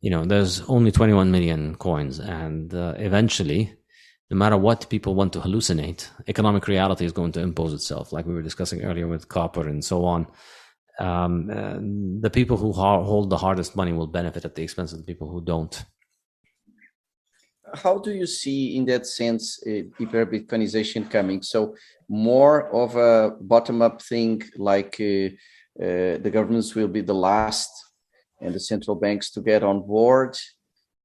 S1: you know there's only 21 million coins, and uh, eventually, no matter what people want to hallucinate, economic reality is going to impose itself, like we were discussing earlier with copper and so on. Um, the people who hold the hardest money will benefit at the expense of the people who don't
S4: how do you see in that sense uh, hyper bitcoinization coming? So more of a bottom up thing like uh, uh, the governments will be the last and the central banks to get on board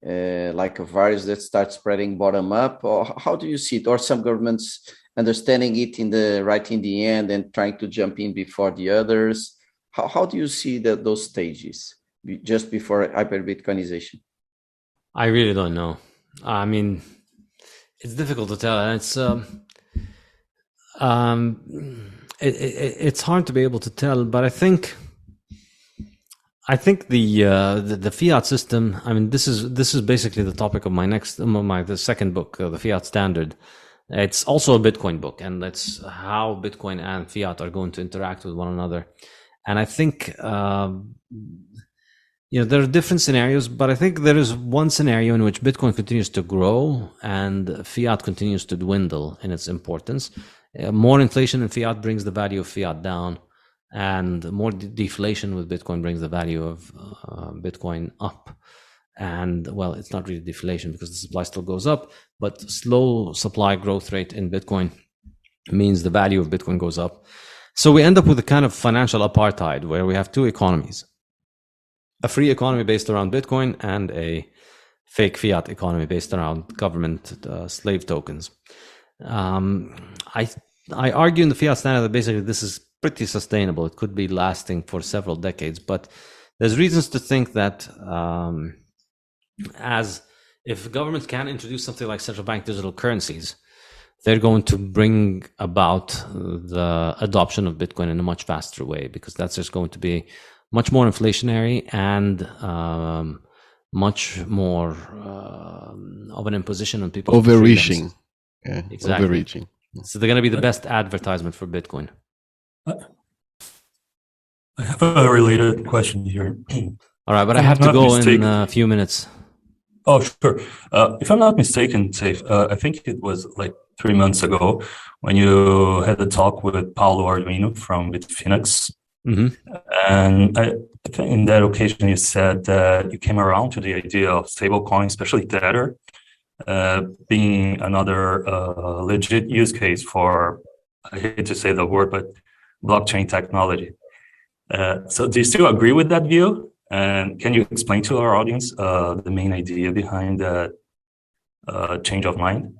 S4: uh, like a virus that starts spreading bottom up or how do you see it? Or some governments understanding it in the right in the end and trying to jump in before the others. How, how do you see that those stages just before hyper bitcoinization
S1: i really don't know I mean, it's difficult to tell. It's um, um, it, it, it's hard to be able to tell. But I think, I think the, uh, the, the fiat system. I mean, this is this is basically the topic of my next my the second book, uh, the fiat standard. It's also a Bitcoin book, and that's how Bitcoin and fiat are going to interact with one another. And I think. Uh, you know there are different scenarios but i think there is one scenario in which bitcoin continues to grow and fiat continues to dwindle in its importance. Uh, more inflation in fiat brings the value of fiat down and more de- deflation with bitcoin brings the value of uh, bitcoin up. And well it's not really deflation because the supply still goes up but slow supply growth rate in bitcoin means the value of bitcoin goes up. So we end up with a kind of financial apartheid where we have two economies a free economy based around Bitcoin and a fake fiat economy based around government uh, slave tokens. Um, I I argue in the fiat standard that basically this is pretty sustainable. It could be lasting for several decades, but there's reasons to think that um, as if governments can introduce something like central bank digital currencies, they're going to bring about the adoption of Bitcoin in a much faster way because that's just going to be much more inflationary and um, much more uh, of an imposition on people.
S5: Overreaching.
S1: Yeah, exactly.
S5: Overreaching.
S1: So they're going to be the best advertisement for Bitcoin.
S3: I have a related question here.
S1: All right, but I have to go mistaken. in a few minutes.
S3: Oh, sure. Uh, if I'm not mistaken, Saif, uh, I think it was like three months ago when you had a talk with Paolo Ardoino from Bitfinex. Mm-hmm. And I, I, think in that occasion you said that you came around to the idea of stablecoin, especially Tether, uh, being another uh, legit use case for, I hate to say the word, but blockchain technology. Uh, so do you still agree with that view? And can you explain to our audience uh, the main idea behind that uh, change of mind?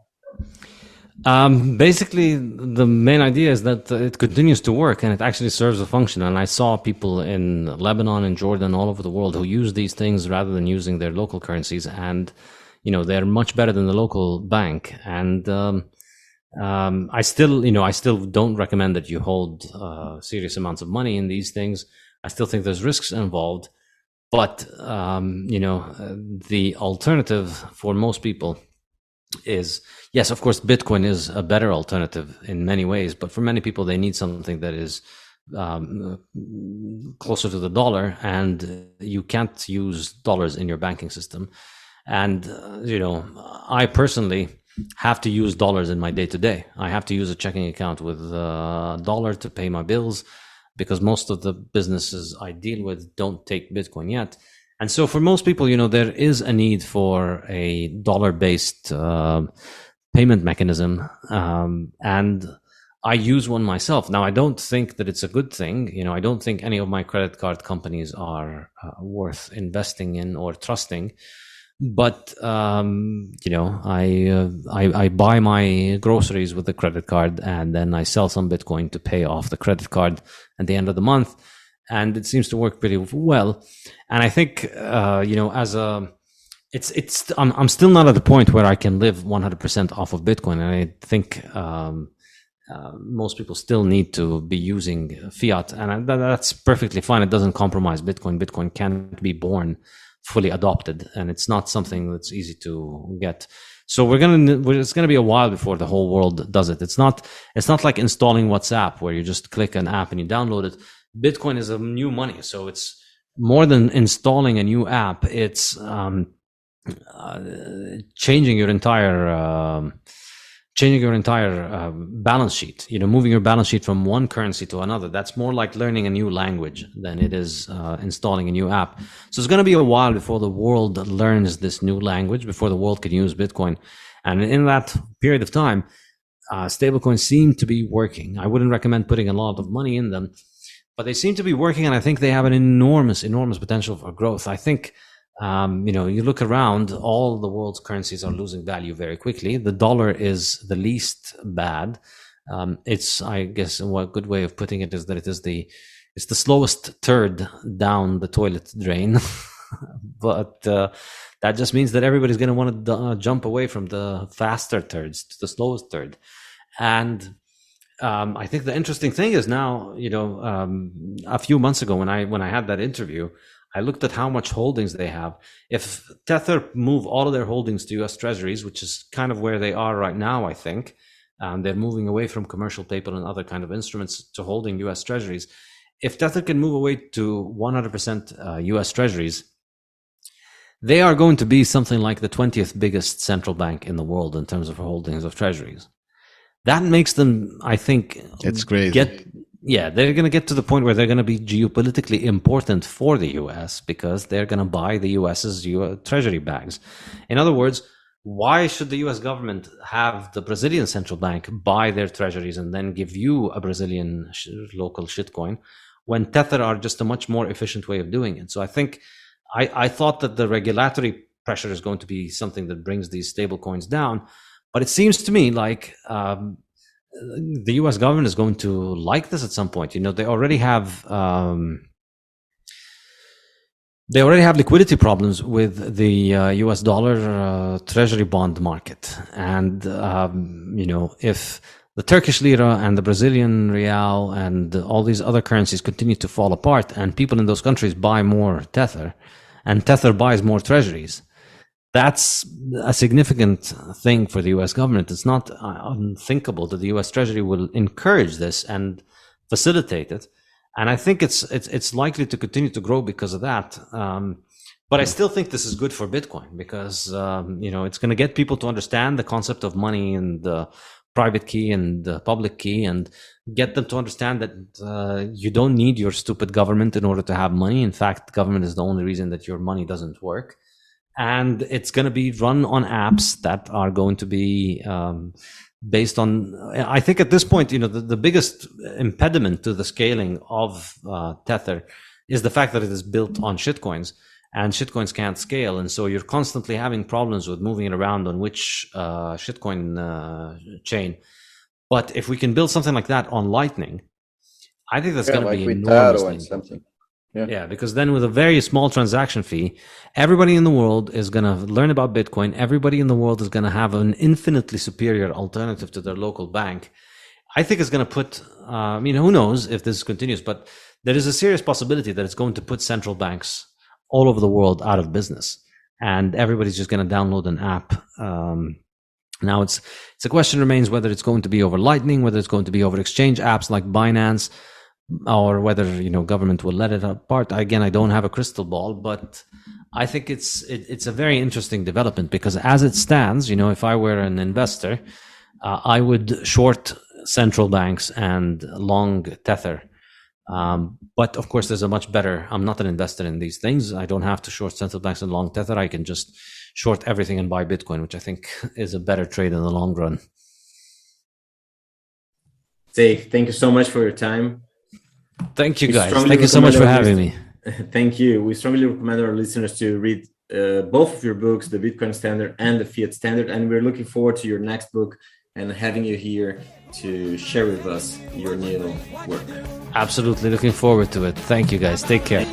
S1: Um, basically, the main idea is that it continues to work and it actually serves a function. And I saw people in Lebanon and Jordan, all over the world, who use these things rather than using their local currencies. And, you know, they're much better than the local bank. And, um, um, I still, you know, I still don't recommend that you hold uh, serious amounts of money in these things. I still think there's risks involved. But, um, you know, uh, the alternative for most people is yes, of course, Bitcoin is a better alternative in many ways, but for many people, they need something that is um, closer to the dollar, and you can't use dollars in your banking system. And uh, you know, I personally have to use dollars in my day to day. I have to use a checking account with a dollar to pay my bills because most of the businesses I deal with don't take Bitcoin yet. And so for most people, you know, there is a need for a dollar based uh, payment mechanism. Um, and I use one myself. Now, I don't think that it's a good thing. You know, I don't think any of my credit card companies are uh, worth investing in or trusting. But um, you know, I, uh, I I buy my groceries with the credit card, and then I sell some Bitcoin to pay off the credit card at the end of the month and it seems to work pretty well. And I think uh, you know, as a it's it's I'm I'm still not at the point where I can live 100% off of Bitcoin, and I think um, uh, most people still need to be using fiat, and that's perfectly fine. It doesn't compromise Bitcoin. Bitcoin can't be born fully adopted, and it's not something that's easy to get. So we're gonna it's gonna be a while before the whole world does it. It's not it's not like installing WhatsApp where you just click an app and you download it. Bitcoin is a new money, so it's more than installing a new app. It's um, uh, changing your entire um, changing your entire uh, balance sheet. You know, moving your balance sheet from one currency to another. That's more like learning a new language than it is uh, installing a new app. So it's going to be a while before the world learns this new language, before the world can use Bitcoin. And in that period of time, uh, stablecoins seem to be working. I wouldn't recommend putting a lot of money in them but they seem to be working, and I think they have an enormous, enormous potential for growth. I think, um, you know, you look around, all the world's currencies are losing value very quickly. The dollar is the least bad. Um, it's, I guess, a good way of putting it is that it is the it's the slowest turd down the toilet drain. but uh, that just means that everybody's going to want to uh, jump away from the faster turds to the slowest turd. And um, I think the interesting thing is now, you know, um, a few months ago when I when I had that interview, I looked at how much holdings they have. If Tether move all of their holdings to U.S. Treasuries, which is kind of where they are right now, I think, um, they're moving away from commercial paper and other kind of instruments to holding U.S. Treasuries. If Tether can move away to 100% uh, U.S. Treasuries, they are going to be something like the 20th biggest central bank in the world in terms of holdings of treasuries that makes them, I think,
S5: it's crazy.
S1: Get yeah, they're going to get to the point where they're going to be geopolitically important for the U.S. because they're going to buy the U.S.'s US uh, treasury bags. In other words, why should the US government have the Brazilian central bank buy their treasuries and then give you a Brazilian sh- local shitcoin when Tether are just a much more efficient way of doing it? So I think I, I thought that the regulatory pressure is going to be something that brings these stable coins down. But it seems to me like um, the US government is going to like this at some point. You know, they already have. Um, they already have liquidity problems with the uh, U.S. dollar uh, treasury bond market, and um, you know if the Turkish lira and the Brazilian real and all these other currencies continue to fall apart, and people in those countries buy more tether, and tether buys more treasuries, that's a significant thing for the U.S. government. It's not uh, unthinkable that the U.S. Treasury will encourage this and facilitate it and I think it's it's it's likely to continue to grow because of that. Um, but I still think this is good for Bitcoin because um, you know it's going to get people to understand the concept of money and the private key and the public key, and get them to understand that uh, you don't need your stupid government in order to have money. In fact, government is the only reason that your money doesn't work, and it's going to be run on apps that are going to be um, based on i think at this point you know the, the biggest impediment to the scaling of uh, tether is the fact that it is built on shitcoins and shitcoins can't scale. And so you're constantly having problems with moving it around on which uh, shitcoin uh, chain. But if we can build something like that on lightning i think that's yeah, going to be enormous something yeah. yeah, because then with a very small transaction fee, everybody in the world is going to learn about Bitcoin. Everybody in the world is going to have an infinitely superior alternative to their local bank. I think it's going to put, uh, I mean, who knows if this continues, but there is a serious possibility that it's going to put central banks all over the world out of business. And everybody's just going to download an app. Um, now it's, it's a question remains whether it's going to be over Lightning, whether it's going to be over exchange apps like Binance or whether you know government will let it apart. Again i don't have a crystal ball but i think it's it, it's a very interesting development because as it stands you know if i were an investor uh, i would short central banks and long tether. Um, but of course there's a much better i'm not an investor in these things. I don't have to short central banks and long tether. I can just short everything and buy bitcoin which i think is a better trade in the long run.
S2: Dave, thank you so much for your time.
S1: Thank you, guys. Thank you so much for having me.
S2: Thank you. We strongly recommend our listeners to read uh, both of your books, the Bitcoin Standard and the Fiat Standard. And we're looking forward to your next book and having you here to share with us your new work.
S1: Absolutely looking forward to it. Thank you, guys. Take care.